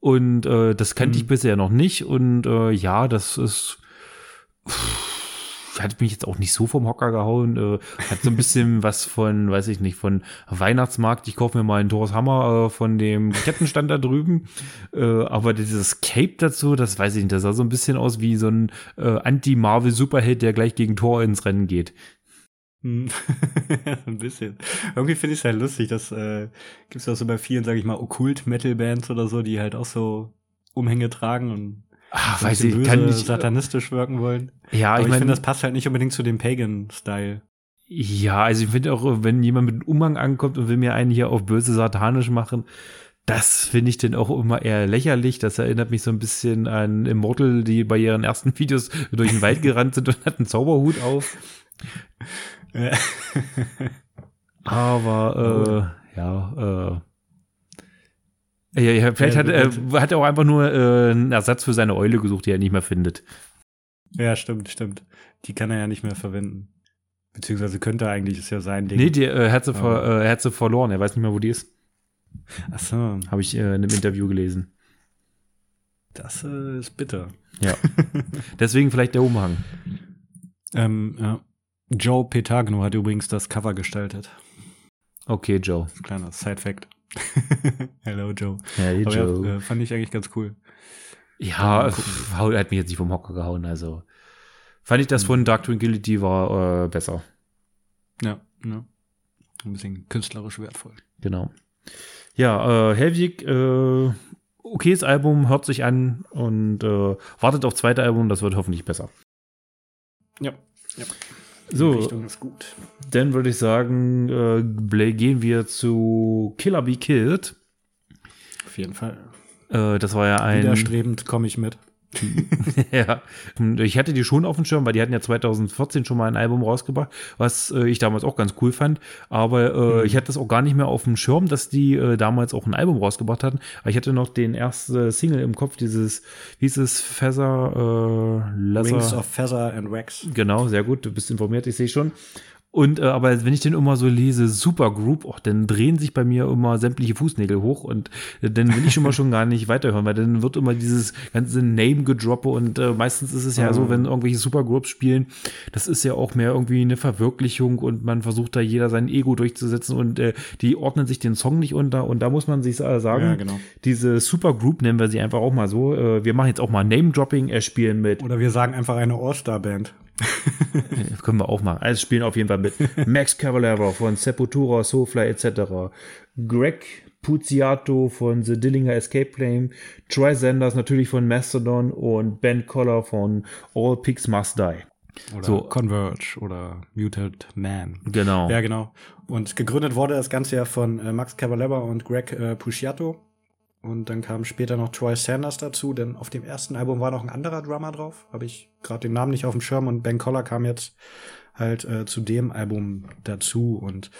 Speaker 2: Und äh, das kannte mhm. ich bisher noch nicht. Und äh, ja, das ist. Pff, hat mich jetzt auch nicht so vom Hocker gehauen. Äh, hat so ein bisschen was von, weiß ich nicht, von Weihnachtsmarkt. Ich kaufe mir mal einen Doris Hammer äh, von dem Kettenstand da drüben. Äh, aber dieses Cape dazu, das weiß ich nicht. Das sah so ein bisschen aus wie so ein äh, Anti-Marvel-Superheld, der gleich gegen Thor ins Rennen geht.
Speaker 1: Hm. ein bisschen. Irgendwie finde ich es halt lustig, dass äh, gibt es auch so bei vielen, sage ich mal, Okkult-Metal-Bands oder so, die halt auch so Umhänge tragen und
Speaker 2: Ach, weiß ich, böse, kann nicht
Speaker 1: satanistisch wirken wollen.
Speaker 2: Ja,
Speaker 1: Aber ich, ich finde, das passt halt nicht unbedingt zu dem Pagan-Style.
Speaker 2: Ja, also ich finde auch, wenn jemand mit einem Umhang ankommt und will mir einen hier auf böse satanisch machen, das finde ich dann auch immer eher lächerlich. Das erinnert mich so ein bisschen an Immortal, die bei ihren ersten Videos durch den Wald gerannt sind und hatten einen Zauberhut auf. Aber äh, ja, äh, ja, ja vielleicht hat, äh, hat er auch einfach nur äh, einen Ersatz für seine Eule gesucht, die er nicht mehr findet.
Speaker 1: Ja, stimmt, stimmt. Die kann er ja nicht mehr verwenden. Beziehungsweise könnte eigentlich, ist ja sein
Speaker 2: Ding. Nee, die, äh, hat, sie ja. ver, äh, hat sie verloren. Er weiß nicht mehr, wo die ist.
Speaker 1: Ach so.
Speaker 2: Habe ich äh, in einem Interview gelesen.
Speaker 1: Das äh, ist bitter.
Speaker 2: Ja. Deswegen vielleicht der Umhang.
Speaker 1: Ähm, ja. Joe Petagno hat übrigens das Cover gestaltet.
Speaker 2: Okay, Joe.
Speaker 1: Kleiner Side-Fact. Hello, Joe.
Speaker 2: Hey, Aber Joe.
Speaker 1: Ja, äh, fand ich eigentlich ganz cool.
Speaker 2: Ja, er hat mich jetzt nicht vom Hocker gehauen, also fand ich das mhm. von Dark Tranquility war äh, besser.
Speaker 1: Ja, ja. Ein bisschen künstlerisch wertvoll.
Speaker 2: Genau. Ja, äh, Helvig, äh, okayes Album, hört sich an und äh, wartet auf zweite Album, das wird hoffentlich besser.
Speaker 1: Ja, ja.
Speaker 2: So, Richtung ist gut. Dann würde ich sagen, äh, gehen wir zu Killer Be Killed.
Speaker 1: Auf jeden Fall.
Speaker 2: Äh, das war ja ein.
Speaker 1: Widerstrebend komme ich mit.
Speaker 2: ja, ich hatte die schon auf dem Schirm, weil die hatten ja 2014 schon mal ein Album rausgebracht, was äh, ich damals auch ganz cool fand. Aber äh, mhm. ich hatte das auch gar nicht mehr auf dem Schirm, dass die äh, damals auch ein Album rausgebracht hatten. Aber ich hatte noch den ersten Single im Kopf, dieses, wie hieß es, Feather, äh, Leather.
Speaker 1: Wings of Feather and Wax.
Speaker 2: Genau, sehr gut, du bist informiert, ich sehe schon. Und äh, aber wenn ich den immer so lese, Supergroup, oh, dann drehen sich bei mir immer sämtliche Fußnägel hoch und äh, dann will ich schon mal schon gar nicht weiterhören, weil dann wird immer dieses ganze Name gedroppe und äh, meistens ist es ja so, wenn irgendwelche Supergroups spielen, das ist ja auch mehr irgendwie eine Verwirklichung und man versucht da jeder sein Ego durchzusetzen und äh, die ordnen sich den Song nicht unter und da muss man sich äh, sagen, ja, genau. diese Supergroup nennen wir sie einfach auch mal so. Äh, wir machen jetzt auch mal Name Dropping, er spielen mit.
Speaker 1: Oder wir sagen einfach eine All-Star-Band.
Speaker 2: können wir auch machen. Also spielen auf jeden Fall mit Max Cavalera von Sepultura, Soulfly etc. Greg Puziato von The Dillinger Escape Plane, Troy Sanders natürlich von Mastodon und Ben Collar von All Pigs Must Die.
Speaker 1: Oder so. Converge oder Muted Man.
Speaker 2: Genau.
Speaker 1: Ja, genau. Und gegründet wurde das Ganze ja von äh, Max Cavalera und Greg äh, Puciato. Und dann kam später noch Troy Sanders dazu, denn auf dem ersten Album war noch ein anderer Drummer drauf. Habe ich gerade den Namen nicht auf dem Schirm und Ben Collar kam jetzt halt äh, zu dem Album dazu. Und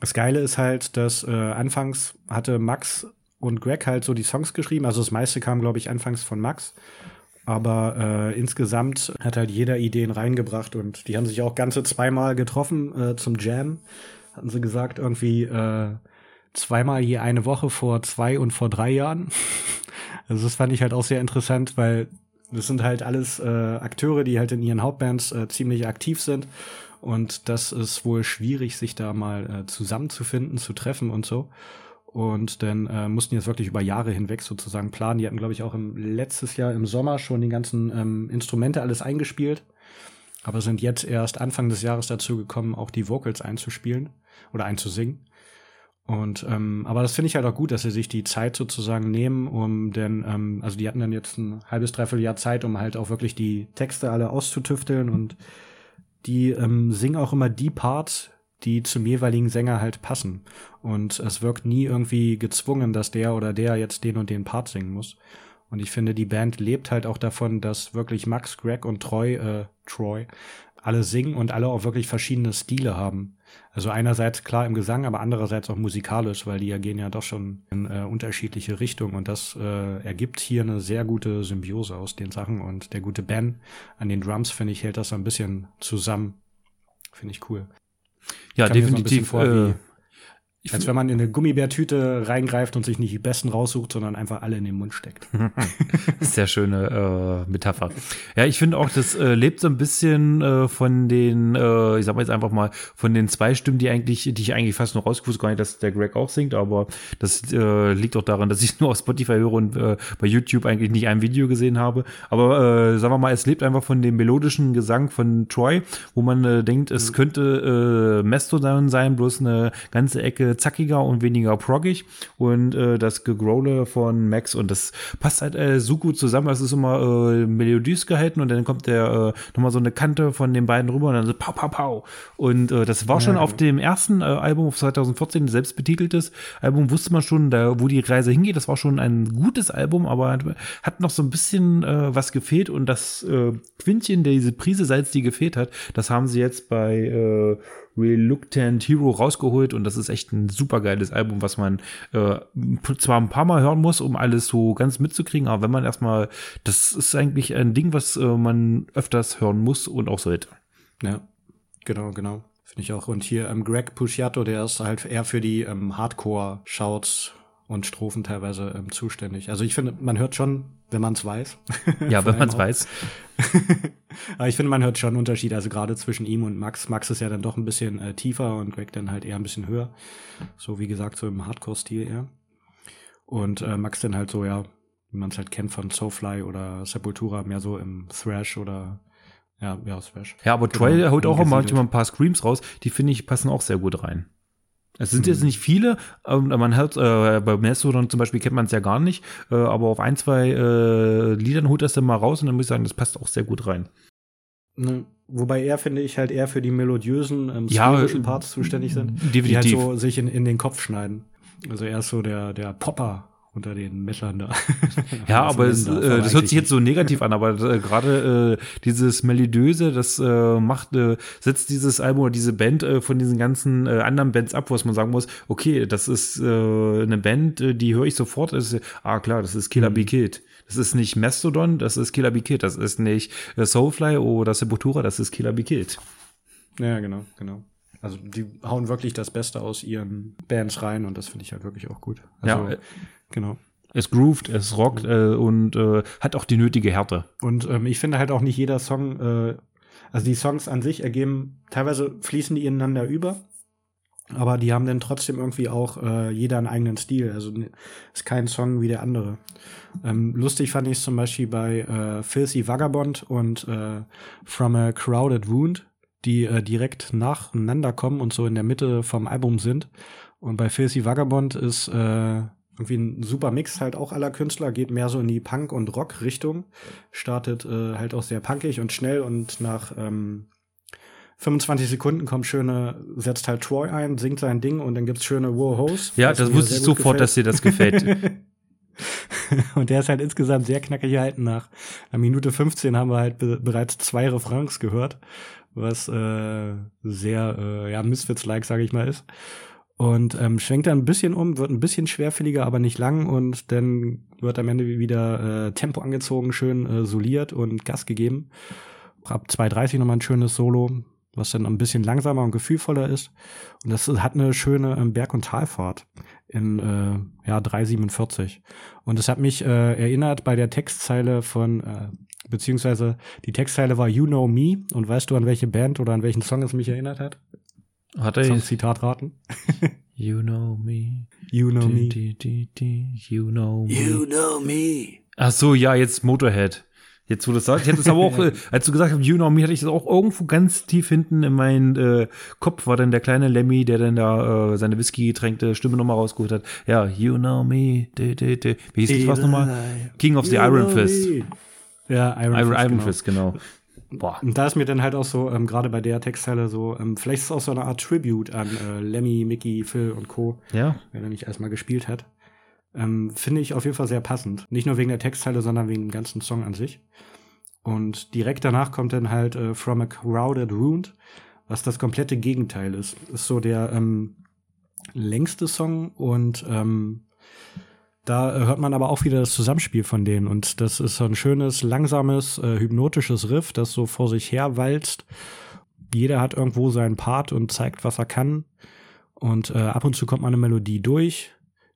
Speaker 1: das Geile ist halt, dass äh, anfangs hatte Max und Greg halt so die Songs geschrieben. Also das meiste kam, glaube ich, anfangs von Max. Aber äh, insgesamt hat halt jeder Ideen reingebracht und die haben sich auch ganze zweimal getroffen äh, zum Jam. Hatten sie gesagt, irgendwie äh, zweimal je eine Woche vor zwei und vor drei Jahren. also das fand ich halt auch sehr interessant, weil das sind halt alles äh, Akteure, die halt in ihren Hauptbands äh, ziemlich aktiv sind. Und das ist wohl schwierig, sich da mal äh, zusammenzufinden, zu treffen und so. Und dann äh, mussten jetzt wirklich über Jahre hinweg sozusagen planen. Die hatten, glaube ich, auch im letztes Jahr im Sommer schon die ganzen ähm, Instrumente alles eingespielt. Aber sind jetzt erst Anfang des Jahres dazu gekommen, auch die Vocals einzuspielen oder einzusingen. Und ähm, aber das finde ich halt auch gut, dass sie sich die Zeit sozusagen nehmen, um denn, ähm, also die hatten dann jetzt ein halbes, dreiviertel Jahr Zeit, um halt auch wirklich die Texte alle auszutüfteln und die ähm, singen auch immer die Parts, die zum jeweiligen Sänger halt passen. Und es wirkt nie irgendwie gezwungen, dass der oder der jetzt den und den Part singen muss. Und ich finde, die Band lebt halt auch davon, dass wirklich Max, Greg und Troy, äh, Troy alle singen und alle auch wirklich verschiedene Stile haben. Also einerseits klar im Gesang, aber andererseits auch musikalisch, weil die ja gehen ja doch schon in äh, unterschiedliche Richtungen und das äh, ergibt hier eine sehr gute Symbiose aus den Sachen und der gute Ben an den Drums, finde ich, hält das so ein bisschen zusammen. Finde ich cool.
Speaker 2: Ja, definitiv. So vor,
Speaker 1: äh, ich Als wenn man in eine Gummibärtüte reingreift und sich nicht die besten raussucht, sondern einfach alle in den Mund steckt.
Speaker 2: Sehr schöne äh, Metapher. Ja, ich finde auch, das äh, lebt so ein bisschen äh, von den, äh, ich sag mal jetzt einfach mal, von den zwei Stimmen, die eigentlich, die ich eigentlich fast nur rausgewusst, gar nicht, dass der Greg auch singt, aber das äh, liegt auch daran, dass ich nur auf Spotify höre und äh, bei YouTube eigentlich nicht ein Video gesehen habe. Aber äh, sagen wir mal, es lebt einfach von dem melodischen Gesang von Troy, wo man äh, denkt, es mhm. könnte äh, Mastodon sein, bloß eine ganze Ecke zackiger und weniger proggig und äh, das Gegrole von Max und das passt halt äh, so gut zusammen. Es ist immer äh, melodiös gehalten und dann kommt der äh, nochmal so eine Kante von den beiden rüber und dann so pau, pau, pau. Und äh, das war schon ja. auf dem ersten äh, Album auf 2014, selbstbetiteltes Album, wusste man schon, da, wo die Reise hingeht. Das war schon ein gutes Album, aber hat noch so ein bisschen äh, was gefehlt und das äh, Quintchen, diese Prise Salz, die gefehlt hat, das haben sie jetzt bei äh, Reluctant Hero rausgeholt und das ist echt ein super geiles Album, was man äh, zwar ein paar Mal hören muss, um alles so ganz mitzukriegen, aber wenn man erstmal, das ist eigentlich ein Ding, was äh, man öfters hören muss und auch sollte.
Speaker 1: Ja, genau, genau. Finde ich auch. Und hier ähm, Greg Pusciato, der ist halt eher für die ähm, Hardcore-Shouts und Strophen teilweise ähm, zuständig. Also ich finde, man hört schon, wenn man es weiß.
Speaker 2: Ja, wenn man es weiß.
Speaker 1: Aber ich finde, man hört schon einen Unterschied, also gerade zwischen ihm und Max. Max ist ja dann doch ein bisschen äh, tiefer und Greg dann halt eher ein bisschen höher. So wie gesagt, so im Hardcore-Stil eher. Und äh, Max dann halt so, ja, wie man es halt kennt von Soulfly oder Sepultura, mehr so im Thrash oder ja, ja, Thrash.
Speaker 2: Ja, aber genau, Troy holt auch manchmal ein paar Screams raus, die finde ich passen auch sehr gut rein. Es sind jetzt mhm. nicht viele, ähm, man hört, äh, bei Mastodon zum Beispiel kennt man es ja gar nicht, äh, aber auf ein, zwei äh, Liedern holt er es dann mal raus und dann muss ich sagen, das passt auch sehr gut rein.
Speaker 1: Ne, wobei er, finde ich, halt eher für die melodiösen, ähm,
Speaker 2: ja,
Speaker 1: Parts zuständig sind, definitiv. die halt so sich in, in den Kopf schneiden. Also er ist so der, der Popper unter den Messern da.
Speaker 2: ja, aber es, äh, das hört sich jetzt so negativ an, aber äh, gerade äh, dieses Melodöse, das äh, macht, äh, setzt dieses Album oder diese Band äh, von diesen ganzen äh, anderen Bands ab, was man sagen muss, okay, das ist äh, eine Band, äh, die höre ich sofort, ist, ah klar, das ist Killer mhm. Be Kid. Das ist nicht Mastodon, das ist Killer Be Kid. Das ist nicht äh, Soulfly oder Sepultura, das ist Killer Be Kid.
Speaker 1: Ja, genau, genau. Also die hauen wirklich das Beste aus ihren Bands rein und das finde ich halt wirklich auch gut. Also,
Speaker 2: ja, Genau. Es groovt, es rockt äh, und äh, hat auch die nötige Härte.
Speaker 1: Und ähm, ich finde halt auch nicht jeder Song, äh, also die Songs an sich ergeben, teilweise fließen die ineinander über, aber die haben dann trotzdem irgendwie auch äh, jeder einen eigenen Stil. Also ist kein Song wie der andere. Ähm, lustig fand ich es zum Beispiel bei äh, Filthy Vagabond und äh, From a Crowded Wound, die äh, direkt nacheinander kommen und so in der Mitte vom Album sind. Und bei Filthy Vagabond ist äh, irgendwie ein super Mix halt auch aller Künstler, geht mehr so in die Punk- und Rock-Richtung, startet äh, halt auch sehr punkig und schnell und nach ähm, 25 Sekunden kommt schöne, setzt halt Troy ein, singt sein Ding und dann gibt's schöne Wohos.
Speaker 2: Ja, das wusste ich sofort, gefällt. dass dir das gefällt.
Speaker 1: und der ist halt insgesamt sehr knackig gehalten. Nach einer Minute 15 haben wir halt be bereits zwei Refrains gehört, was äh, sehr, äh, ja, Misfits-like, sage ich mal, ist. und ähm, schwenkt dann ein bisschen um, wird ein bisschen schwerfälliger, aber nicht lang und dann wird am Ende wieder äh, Tempo angezogen, schön äh, soliert und Gas gegeben. Ab 2.30 nochmal ein schönes Solo, was dann ein bisschen langsamer und gefühlvoller ist. Und das hat eine schöne ähm, Berg- und Talfahrt in äh, ja 3,47. Und es hat mich äh, erinnert bei der Textzeile von, äh, beziehungsweise die Textzeile war You Know Me. Und weißt du, an welche Band oder an welchen Song es mich erinnert hat?
Speaker 2: Hat er
Speaker 1: Zitat raten?
Speaker 2: you know me.
Speaker 1: You know me.
Speaker 2: Di, di, di, you know me.
Speaker 1: You know me.
Speaker 2: Ach so, ja, jetzt Motorhead. Jetzt, wo du das sagst, ich hätte es aber auch, äh, als du gesagt hast, You Know Me, hatte ich das auch irgendwo ganz tief hinten in meinen äh, Kopf, war dann der kleine Lemmy, der dann da äh, seine Whisky-getränkte Stimme nochmal rausgeholt hat. Ja, You Know Me, de, de, de. wie hieß das was nochmal? King of the Iron Fist.
Speaker 1: Ja,
Speaker 2: Iron, Iron, Fist, Iron genau. Fist, genau.
Speaker 1: Boah. Und da ist mir dann halt auch so, ähm, gerade bei der Textzeile so, ähm, vielleicht ist es auch so eine Art Tribute an äh, Lemmy, Mickey, Phil und Co.
Speaker 2: Ja.
Speaker 1: Wenn er nicht erstmal gespielt hat. Ähm, Finde ich auf jeden Fall sehr passend. Nicht nur wegen der Textzeile, sondern wegen dem ganzen Song an sich. Und direkt danach kommt dann halt äh, From a Crowded Wound, was das komplette Gegenteil ist. Ist so der ähm, längste Song und ähm, da hört man aber auch wieder das Zusammenspiel von denen. Und das ist so ein schönes, langsames, äh, hypnotisches Riff, das so vor sich her walzt. Jeder hat irgendwo seinen Part und zeigt, was er kann. Und äh, ab und zu kommt mal eine Melodie durch,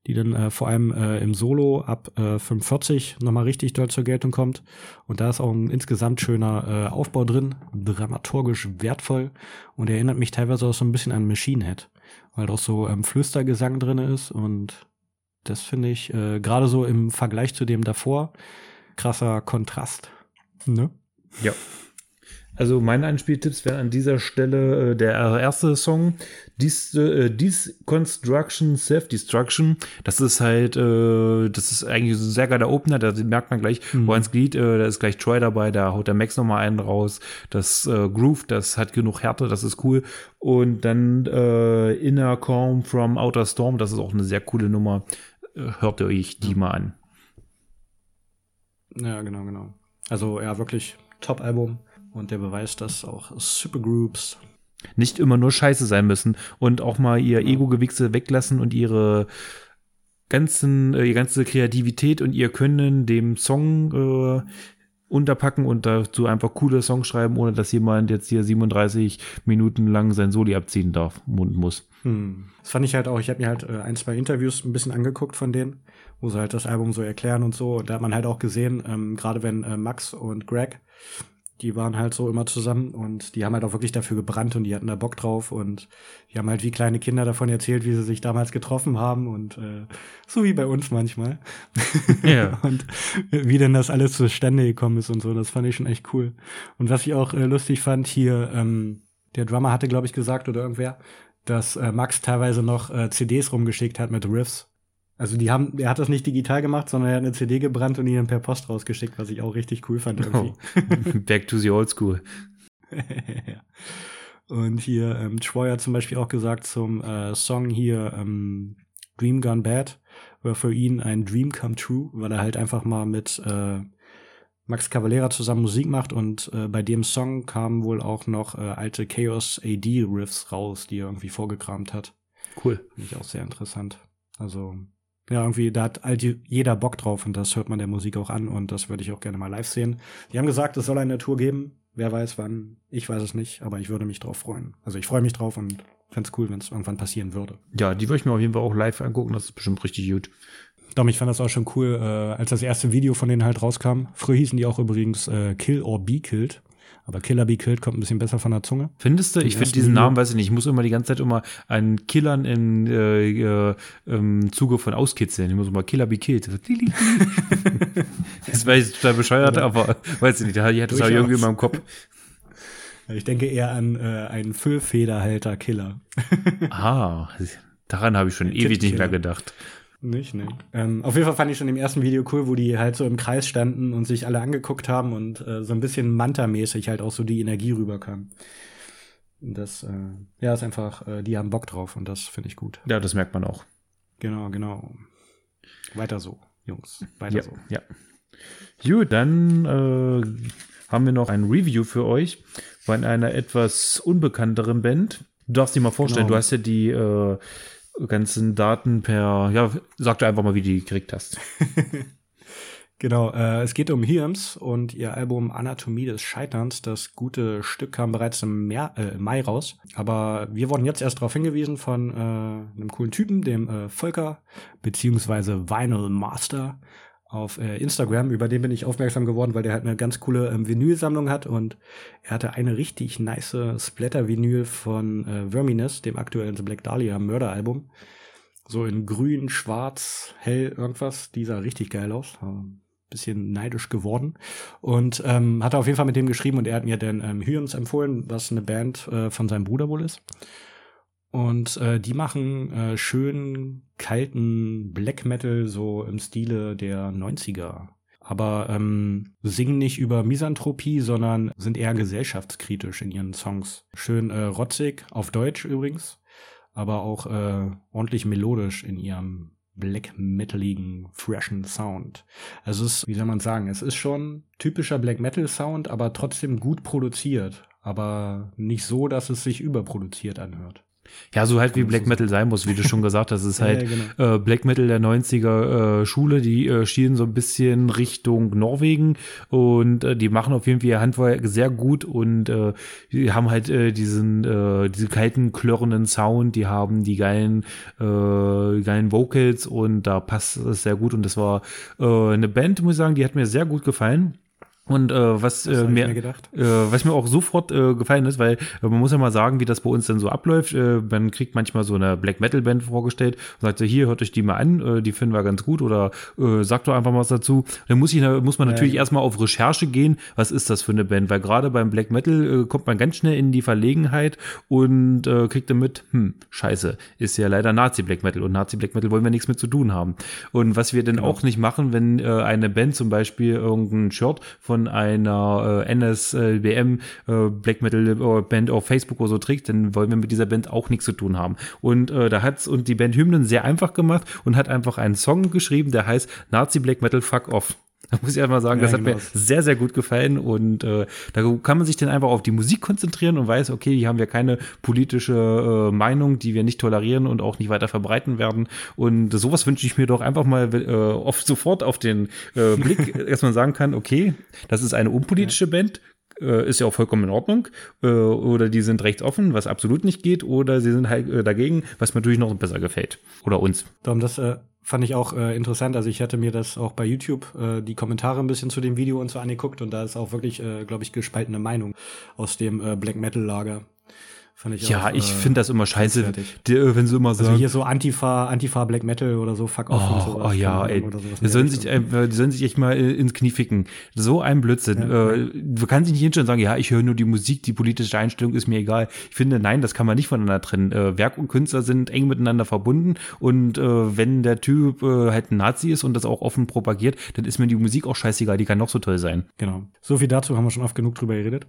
Speaker 1: die dann äh, vor allem äh, im Solo ab äh, 45 nochmal richtig doll zur Geltung kommt. Und da ist auch ein insgesamt schöner äh, Aufbau drin, dramaturgisch wertvoll und erinnert mich teilweise auch so ein bisschen an Machine Head, weil da auch so ähm, Flüstergesang drin ist und das finde ich äh, gerade so im Vergleich zu dem davor krasser Kontrast. Ne?
Speaker 2: Ja. Also meine Anspieltipps wären an dieser Stelle äh, der erste Song, Dis, äh, Disconstruction, Self-Destruction. Das ist halt, äh, das ist eigentlich ein sehr geiler Opener, da merkt man gleich, mhm. wo ins Glied, äh, da ist gleich Troy dabei, da haut der Max nochmal einen raus. Das äh, Groove, das hat genug Härte, das ist cool. Und dann äh, Inner Calm from Outer Storm, das ist auch eine sehr coole Nummer hört ihr euch die mal an.
Speaker 1: Ja, genau, genau. Also ja, wirklich Top-Album und der Beweis, dass auch Supergroups
Speaker 2: nicht immer nur scheiße sein müssen und auch mal ihr. Ego-Gewichse weglassen und ihre ganzen, äh, ihre ganze Kreativität und ihr Können dem Song äh, unterpacken und dazu einfach coole Songs schreiben, ohne dass jemand jetzt hier 37 Minuten lang sein Soli abziehen darf und muss.
Speaker 1: Hm. Das fand ich halt auch, ich habe mir halt äh, ein, zwei Interviews ein bisschen angeguckt von denen, wo sie halt das Album so erklären und so. Da hat man halt auch gesehen, ähm, gerade wenn äh, Max und Greg die waren halt so immer zusammen und die haben halt auch wirklich dafür gebrannt und die hatten da Bock drauf und die haben halt wie kleine Kinder davon erzählt, wie sie sich damals getroffen haben und äh, so wie bei uns manchmal. Ja. und wie denn das alles zustande gekommen ist und so, das fand ich schon echt cool. Und was ich auch äh, lustig fand, hier, ähm, der Drummer hatte, glaube ich, gesagt oder irgendwer, dass äh, Max teilweise noch äh, CDs rumgeschickt hat mit Riffs also die haben, er hat das nicht digital gemacht, sondern er hat eine CD gebrannt und ihn dann per Post rausgeschickt, was ich auch richtig cool fand irgendwie.
Speaker 2: Oh. Back to the old school.
Speaker 1: ja. Und hier, ähm, Troy hat zum Beispiel auch gesagt zum äh, Song hier ähm, Dream Gone Bad, war für ihn ein Dream Come True, weil er halt einfach mal mit äh, Max Cavalera zusammen Musik macht und äh, bei dem Song kamen wohl auch noch äh, alte Chaos AD Riffs raus, die er irgendwie vorgekramt hat.
Speaker 2: Cool.
Speaker 1: Finde ich auch sehr interessant. Also ja, irgendwie, da hat halt jeder Bock drauf und das hört man der Musik auch an und das würde ich auch gerne mal live sehen. Die haben gesagt, es soll eine Tour geben. Wer weiß wann. Ich weiß es nicht, aber ich würde mich drauf freuen. Also ich freue mich drauf und fände es cool, wenn es irgendwann passieren würde.
Speaker 2: Ja, die würde ich mir auf jeden Fall auch live angucken. Das ist bestimmt richtig gut.
Speaker 1: Dom, ich fand das auch schon cool, äh, als das erste Video von denen halt rauskam. Früher hießen die auch übrigens äh, Kill or Be Killed. Aber Killer Be Killed kommt ein bisschen besser von der Zunge.
Speaker 2: Findest du? Ich finde diesen. Namen, weiß ich nicht. Ich muss immer die ganze Zeit immer an Killern im, äh, äh, im Zuge von auskitzeln. Ich muss immer Killer Be Killed. das war jetzt total bescheuert, aber weiß ich nicht. Ich hatte das auch irgendwie in meinem Kopf.
Speaker 1: Ich denke eher an äh, einen Füllfederhalter-Killer.
Speaker 2: ah, daran habe ich schon ewig nicht mehr gedacht.
Speaker 1: Nicht, ne. Ähm, auf jeden Fall fand ich schon im ersten Video cool, wo die halt so im Kreis standen und sich alle angeguckt haben und äh, so ein bisschen Manta-mäßig halt auch so die Energie rüberkam. Das, äh, ja, ist einfach, äh, die haben Bock drauf und das finde ich gut.
Speaker 2: Ja, das merkt man auch.
Speaker 1: Genau, genau. Weiter so, Jungs. Weiter
Speaker 2: ja,
Speaker 1: so.
Speaker 2: Ja. Gut, dann äh, haben wir noch ein Review für euch von einer etwas unbekannteren Band. Du darfst dir mal vorstellen, genau. du hast ja die äh, ganzen Daten per, ja, sag du einfach mal, wie du die gekriegt hast.
Speaker 1: Genau, äh, es geht um Hirms und ihr Album Anatomie des Scheiterns. Das gute Stück kam bereits im, Mer äh, Mai raus. Aber wir wurden jetzt erst darauf hingewiesen von äh, einem coolen Typen, dem äh, Volker, beziehungsweise Vinyl Master auf äh, Instagram. Über den bin ich aufmerksam geworden, weil der halt eine ganz coole ähm, Vinylsammlung hat und er hatte eine richtig nice Splatter-Vinyl von äh, Verminus, dem aktuellen Black Dahlia Mörder-Album. So in grün, schwarz, hell, irgendwas. Die sah richtig geil aus. Bisschen neidisch geworden und ähm, hat auf jeden Fall mit dem geschrieben und er hat mir dann ähm, Hyams empfohlen, was eine Band äh, von seinem Bruder wohl ist. Und äh, die machen äh, schön kalten Black Metal so im Stile der 90er. Aber ähm, singen nicht über Misanthropie, sondern sind eher gesellschaftskritisch in ihren Songs. Schön äh, rotzig, auf Deutsch übrigens, aber auch äh, ordentlich melodisch in ihrem black metaligen, freshen Sound. Also es ist, wie soll man sagen, es ist schon typischer Black Metal Sound, aber trotzdem gut produziert. Aber nicht so, dass es sich überproduziert anhört.
Speaker 2: Ja, so halt wie Black Metal sein muss, wie du schon gesagt hast. Es ist halt ja, genau. äh, Black Metal der 90er äh, Schule, die äh, schielen so ein bisschen Richtung Norwegen und äh, die machen auf jeden Fall ihr Handwerk sehr gut und äh, die haben halt äh, diesen, äh, diesen kalten, klirrenden Sound, die haben die geilen, äh, geilen Vocals und da passt es sehr gut und das war äh, eine Band, muss ich sagen, die hat mir sehr gut gefallen. Und äh, was, äh, mir, mir äh, was mir auch sofort äh, gefallen ist, weil äh, man muss ja mal sagen, wie das bei uns dann so abläuft. Äh, man kriegt manchmal so eine Black Metal Band vorgestellt und sagt so, hier, hört euch die mal an, äh, die finden wir ganz gut oder äh, sagt doch einfach mal was dazu. Dann muss, ich, muss man natürlich ja. erstmal auf Recherche gehen, was ist das für eine Band, weil gerade beim Black Metal äh, kommt man ganz schnell in die Verlegenheit und äh, kriegt damit, hm, scheiße, ist ja leider Nazi Black Metal und Nazi Black Metal wollen wir nichts mit zu tun haben. Und was wir dann genau. auch nicht machen, wenn äh, eine Band zum Beispiel irgendein Shirt von von einer äh, NSBM äh, Black Metal äh, Band auf Facebook oder so trägt, dann wollen wir mit dieser Band auch nichts zu tun haben. Und äh, da hat's und die Band Hymnen sehr einfach gemacht und hat einfach einen Song geschrieben, der heißt Nazi Black Metal Fuck Off. Da muss ich einfach sagen, ja, das hat genau. mir sehr, sehr gut gefallen. Und äh, da kann man sich dann einfach auf die Musik konzentrieren und weiß, okay, hier haben wir keine politische äh, Meinung, die wir nicht tolerieren und auch nicht weiter verbreiten werden. Und sowas wünsche ich mir doch einfach mal äh, oft sofort auf den äh, Blick, dass man sagen kann, okay, das ist eine unpolitische ja. Band, äh, ist ja auch vollkommen in Ordnung. Äh, oder die sind rechtsoffen, was absolut nicht geht, oder sie sind halt äh, dagegen, was mir natürlich noch besser gefällt. Oder uns.
Speaker 1: Darum, das äh, fand ich auch äh, interessant. Also ich hatte mir das auch bei YouTube äh, die Kommentare ein bisschen zu dem Video und so angeguckt und da ist auch wirklich, äh, glaube ich, gespaltene Meinung aus dem äh, Black Metal Lager.
Speaker 2: Fand ich ja, auch, ich äh, finde das immer scheiße, die, äh, wenn sie immer
Speaker 1: sagen. Also hier so Antifa, Antifa Black Metal oder so, fuck off
Speaker 2: oh,
Speaker 1: und sowas.
Speaker 2: Oh ja, ey. Die sollen, sich, äh, die sollen sich echt mal äh, ins Knie ficken. So ein Blödsinn. Ja. Äh, du kannst dich nicht hinstellen und sagen, ja, ich höre nur die Musik, die politische Einstellung ist mir egal. Ich finde, nein, das kann man nicht voneinander trennen. Äh, Werk und Künstler sind eng miteinander verbunden und äh, wenn der Typ äh, halt ein Nazi ist und das auch offen propagiert, dann ist mir die Musik auch scheißegal, die kann noch so toll sein.
Speaker 1: Genau. So viel dazu haben wir schon oft genug drüber geredet.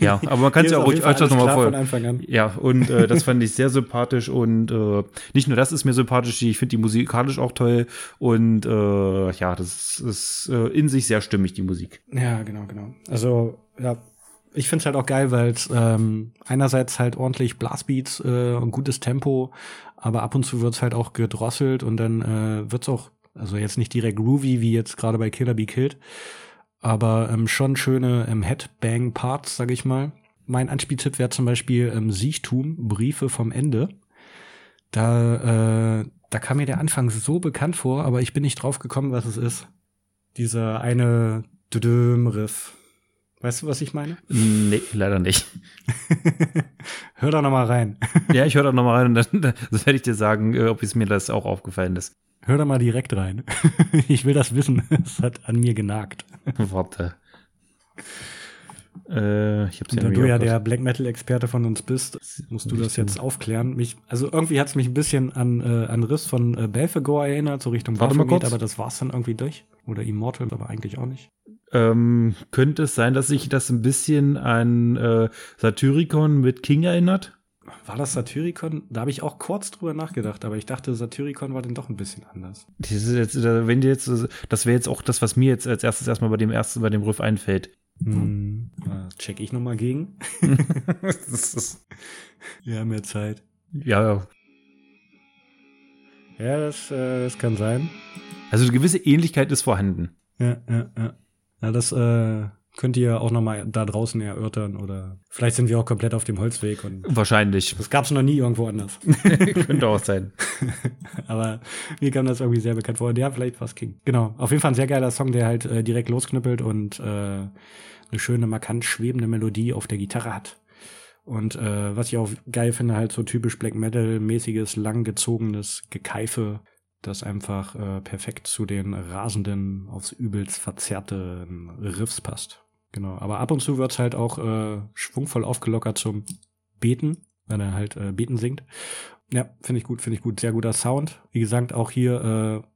Speaker 2: Ja, aber man kann es ja auch ruhig öfters nochmal voll. Ja, und äh, das fand ich sehr sympathisch und äh, nicht nur das ist mir sympathisch, ich finde die musikalisch auch toll und äh, ja, das ist äh, in sich sehr stimmig, die Musik.
Speaker 1: Ja, genau, genau. Also, ja, ich finde es halt auch geil, weil es ähm, einerseits halt ordentlich Blastbeats äh, und gutes Tempo, aber ab und zu wird's halt auch gedrosselt und dann äh, wird's auch, also jetzt nicht direkt groovy, wie jetzt gerade bei Killer Be Killed, aber ähm, schon schöne ähm, Headbang-Parts, sag ich mal mein Anspieltipp wäre zum Beispiel ähm, Siechtum, Briefe vom Ende. Da, äh, da kam mir der Anfang so bekannt vor, aber ich bin nicht drauf gekommen, was es ist. Dieser eine Riff. Weißt du, was ich meine?
Speaker 2: Nee, leider nicht.
Speaker 1: hör da noch mal rein.
Speaker 2: ja, ich höre da noch mal rein und dann, dann werde ich dir sagen, äh, ob es mir das auch aufgefallen ist.
Speaker 1: Hör da mal direkt rein. ich will das wissen. Es hat an mir genagt.
Speaker 2: Warte.
Speaker 1: Äh, ich hab's Und ja da du ja der Black Metal Experte von uns bist, musst du das jetzt aufklären. Mich, also irgendwie hat es mich ein bisschen an, äh, an Riss von äh, Belphegor erinnert, so Richtung
Speaker 2: kurz.
Speaker 1: aber das war's dann irgendwie durch. Oder Immortal, aber eigentlich auch nicht.
Speaker 2: Ähm, könnte es sein, dass sich das ein bisschen an äh, Satyricon mit King erinnert?
Speaker 1: War das Satyricon? Da habe ich auch kurz drüber nachgedacht, aber ich dachte, Satyricon war dann doch ein bisschen anders.
Speaker 2: Das jetzt, wenn dir jetzt, das wäre jetzt auch das, was mir jetzt als erstes erstmal bei dem ersten, bei dem Riff einfällt.
Speaker 1: Hm. Check ich nochmal gegen. Wir haben mehr Zeit.
Speaker 2: Ja,
Speaker 1: Ja, das, äh, das kann sein.
Speaker 2: Also eine gewisse Ähnlichkeit ist vorhanden.
Speaker 1: Ja, ja, ja. Ja, das äh, könnt ihr auch noch mal da draußen erörtern oder vielleicht sind wir auch komplett auf dem Holzweg und
Speaker 2: wahrscheinlich.
Speaker 1: Das gab es noch nie irgendwo anders.
Speaker 2: Könnte auch sein.
Speaker 1: Aber mir kam das irgendwie sehr bekannt vor. Ja, vielleicht war es King. Genau. Auf jeden Fall ein sehr geiler Song, der halt äh, direkt losknüppelt und äh, eine schöne, markant schwebende Melodie auf der Gitarre hat. Und äh, was ich auch geil finde, halt so typisch Black Metal-mäßiges, langgezogenes Gekeife, das einfach äh, perfekt zu den rasenden, aufs übelst verzerrten Riffs passt. Genau, aber ab und zu wird's halt auch äh, schwungvoll aufgelockert zum Beten, wenn er halt äh, Beten singt. Ja, finde ich gut, finde ich gut. Sehr guter Sound. Wie gesagt, auch hier äh,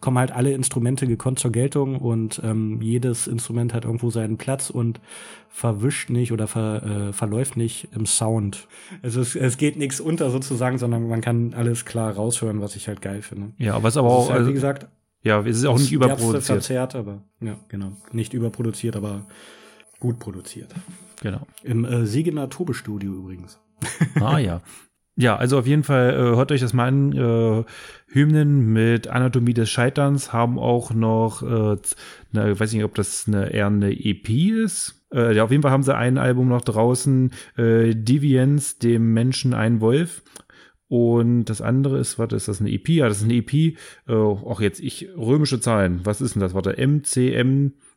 Speaker 1: kommen halt alle Instrumente gekonnt zur Geltung und ähm, jedes Instrument hat irgendwo seinen Platz und verwischt nicht oder ver, äh, verläuft nicht im Sound. Also es, es geht nichts unter sozusagen, sondern man kann alles klar raushören, was ich halt geil finde.
Speaker 2: Ja, was aber auch,
Speaker 1: halt, also, wie gesagt,
Speaker 2: ja, es ist auch nicht überproduziert.
Speaker 1: Verzerrt, aber ja, genau, nicht überproduziert, aber gut produziert.
Speaker 2: Genau.
Speaker 1: Im äh, Siegener Tobe-Studio übrigens.
Speaker 2: Ah ja. Ja, also auf jeden Fall äh, hört euch das mal an. Äh, Hymnen mit Anatomie des Scheiterns haben auch noch, äh, ne, weiß nicht, ob das eine, eher eine EP ist. Äh, ja, auf jeden Fall haben sie ein Album noch draußen, äh, Deviance, dem Menschen ein Wolf. Und das andere ist, warte, ist das eine EP? Ja, das ist eine EP. Äh, auch jetzt ich, römische Zahlen. Was ist denn das? Warte,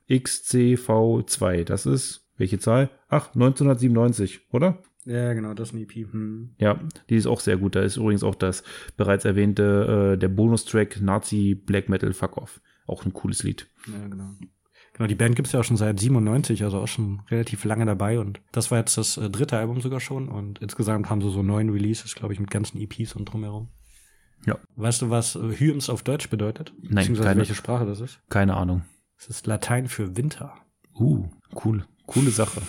Speaker 2: MCMXCV2. Das ist, welche Zahl? Ach, 1997, oder?
Speaker 1: Ja, genau, das ist ein EP. Hm.
Speaker 2: Ja, die ist auch sehr gut. Da ist übrigens auch das bereits erwähnte, äh, der Bonustrack Nazi Black Metal Fuck Off. Auch ein cooles Lied.
Speaker 1: Ja, genau. Genau, die Band gibt's ja auch schon seit 97, also auch schon relativ lange dabei und das war jetzt das äh, dritte Album sogar schon und insgesamt haben sie so neun Releases, glaube ich, mit ganzen EPs und drumherum.
Speaker 2: Ja.
Speaker 1: Weißt du, was äh, auf Deutsch bedeutet?
Speaker 2: Nein, keine,
Speaker 1: welche Sprache das ist?
Speaker 2: Keine Ahnung.
Speaker 1: Es ist Latein für Winter.
Speaker 2: Uh, cool. Coole Sache.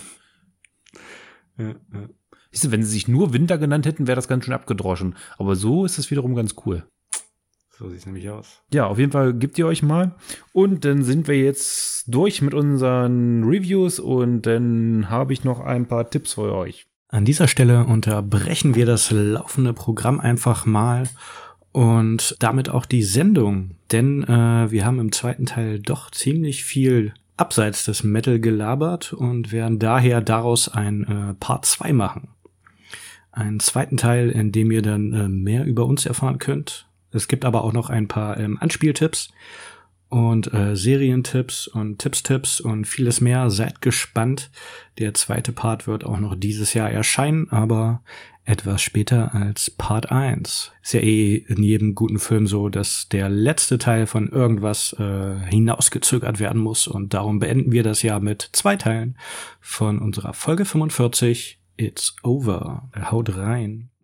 Speaker 1: ja, ja.
Speaker 2: Siehst du, wenn sie sich nur Winter genannt hätten, wäre das ganz schön abgedroschen. Aber so ist es wiederum ganz cool.
Speaker 1: So sieht es nämlich aus.
Speaker 2: Ja, auf jeden Fall gebt ihr euch mal. Und dann sind wir jetzt durch mit unseren Reviews und dann habe ich noch ein paar Tipps für euch.
Speaker 1: An dieser Stelle unterbrechen wir das laufende Programm einfach mal und damit auch die Sendung, denn äh, wir haben im zweiten Teil doch ziemlich viel abseits des Metal gelabert und werden daher daraus ein äh, Part 2 machen einen zweiten Teil, in dem ihr dann äh, mehr über uns erfahren könnt. Es gibt aber auch noch ein paar ähm, Anspieltipps und äh, Serientipps und Tippstipps und vieles mehr. Seid gespannt. Der zweite Part wird auch noch dieses Jahr erscheinen, aber etwas später als Part 1. Ist ja eh in jedem guten Film so, dass der letzte Teil von irgendwas äh, hinausgezögert werden muss und darum beenden wir das Jahr mit zwei Teilen von unserer Folge 45 It's over. Haut rein.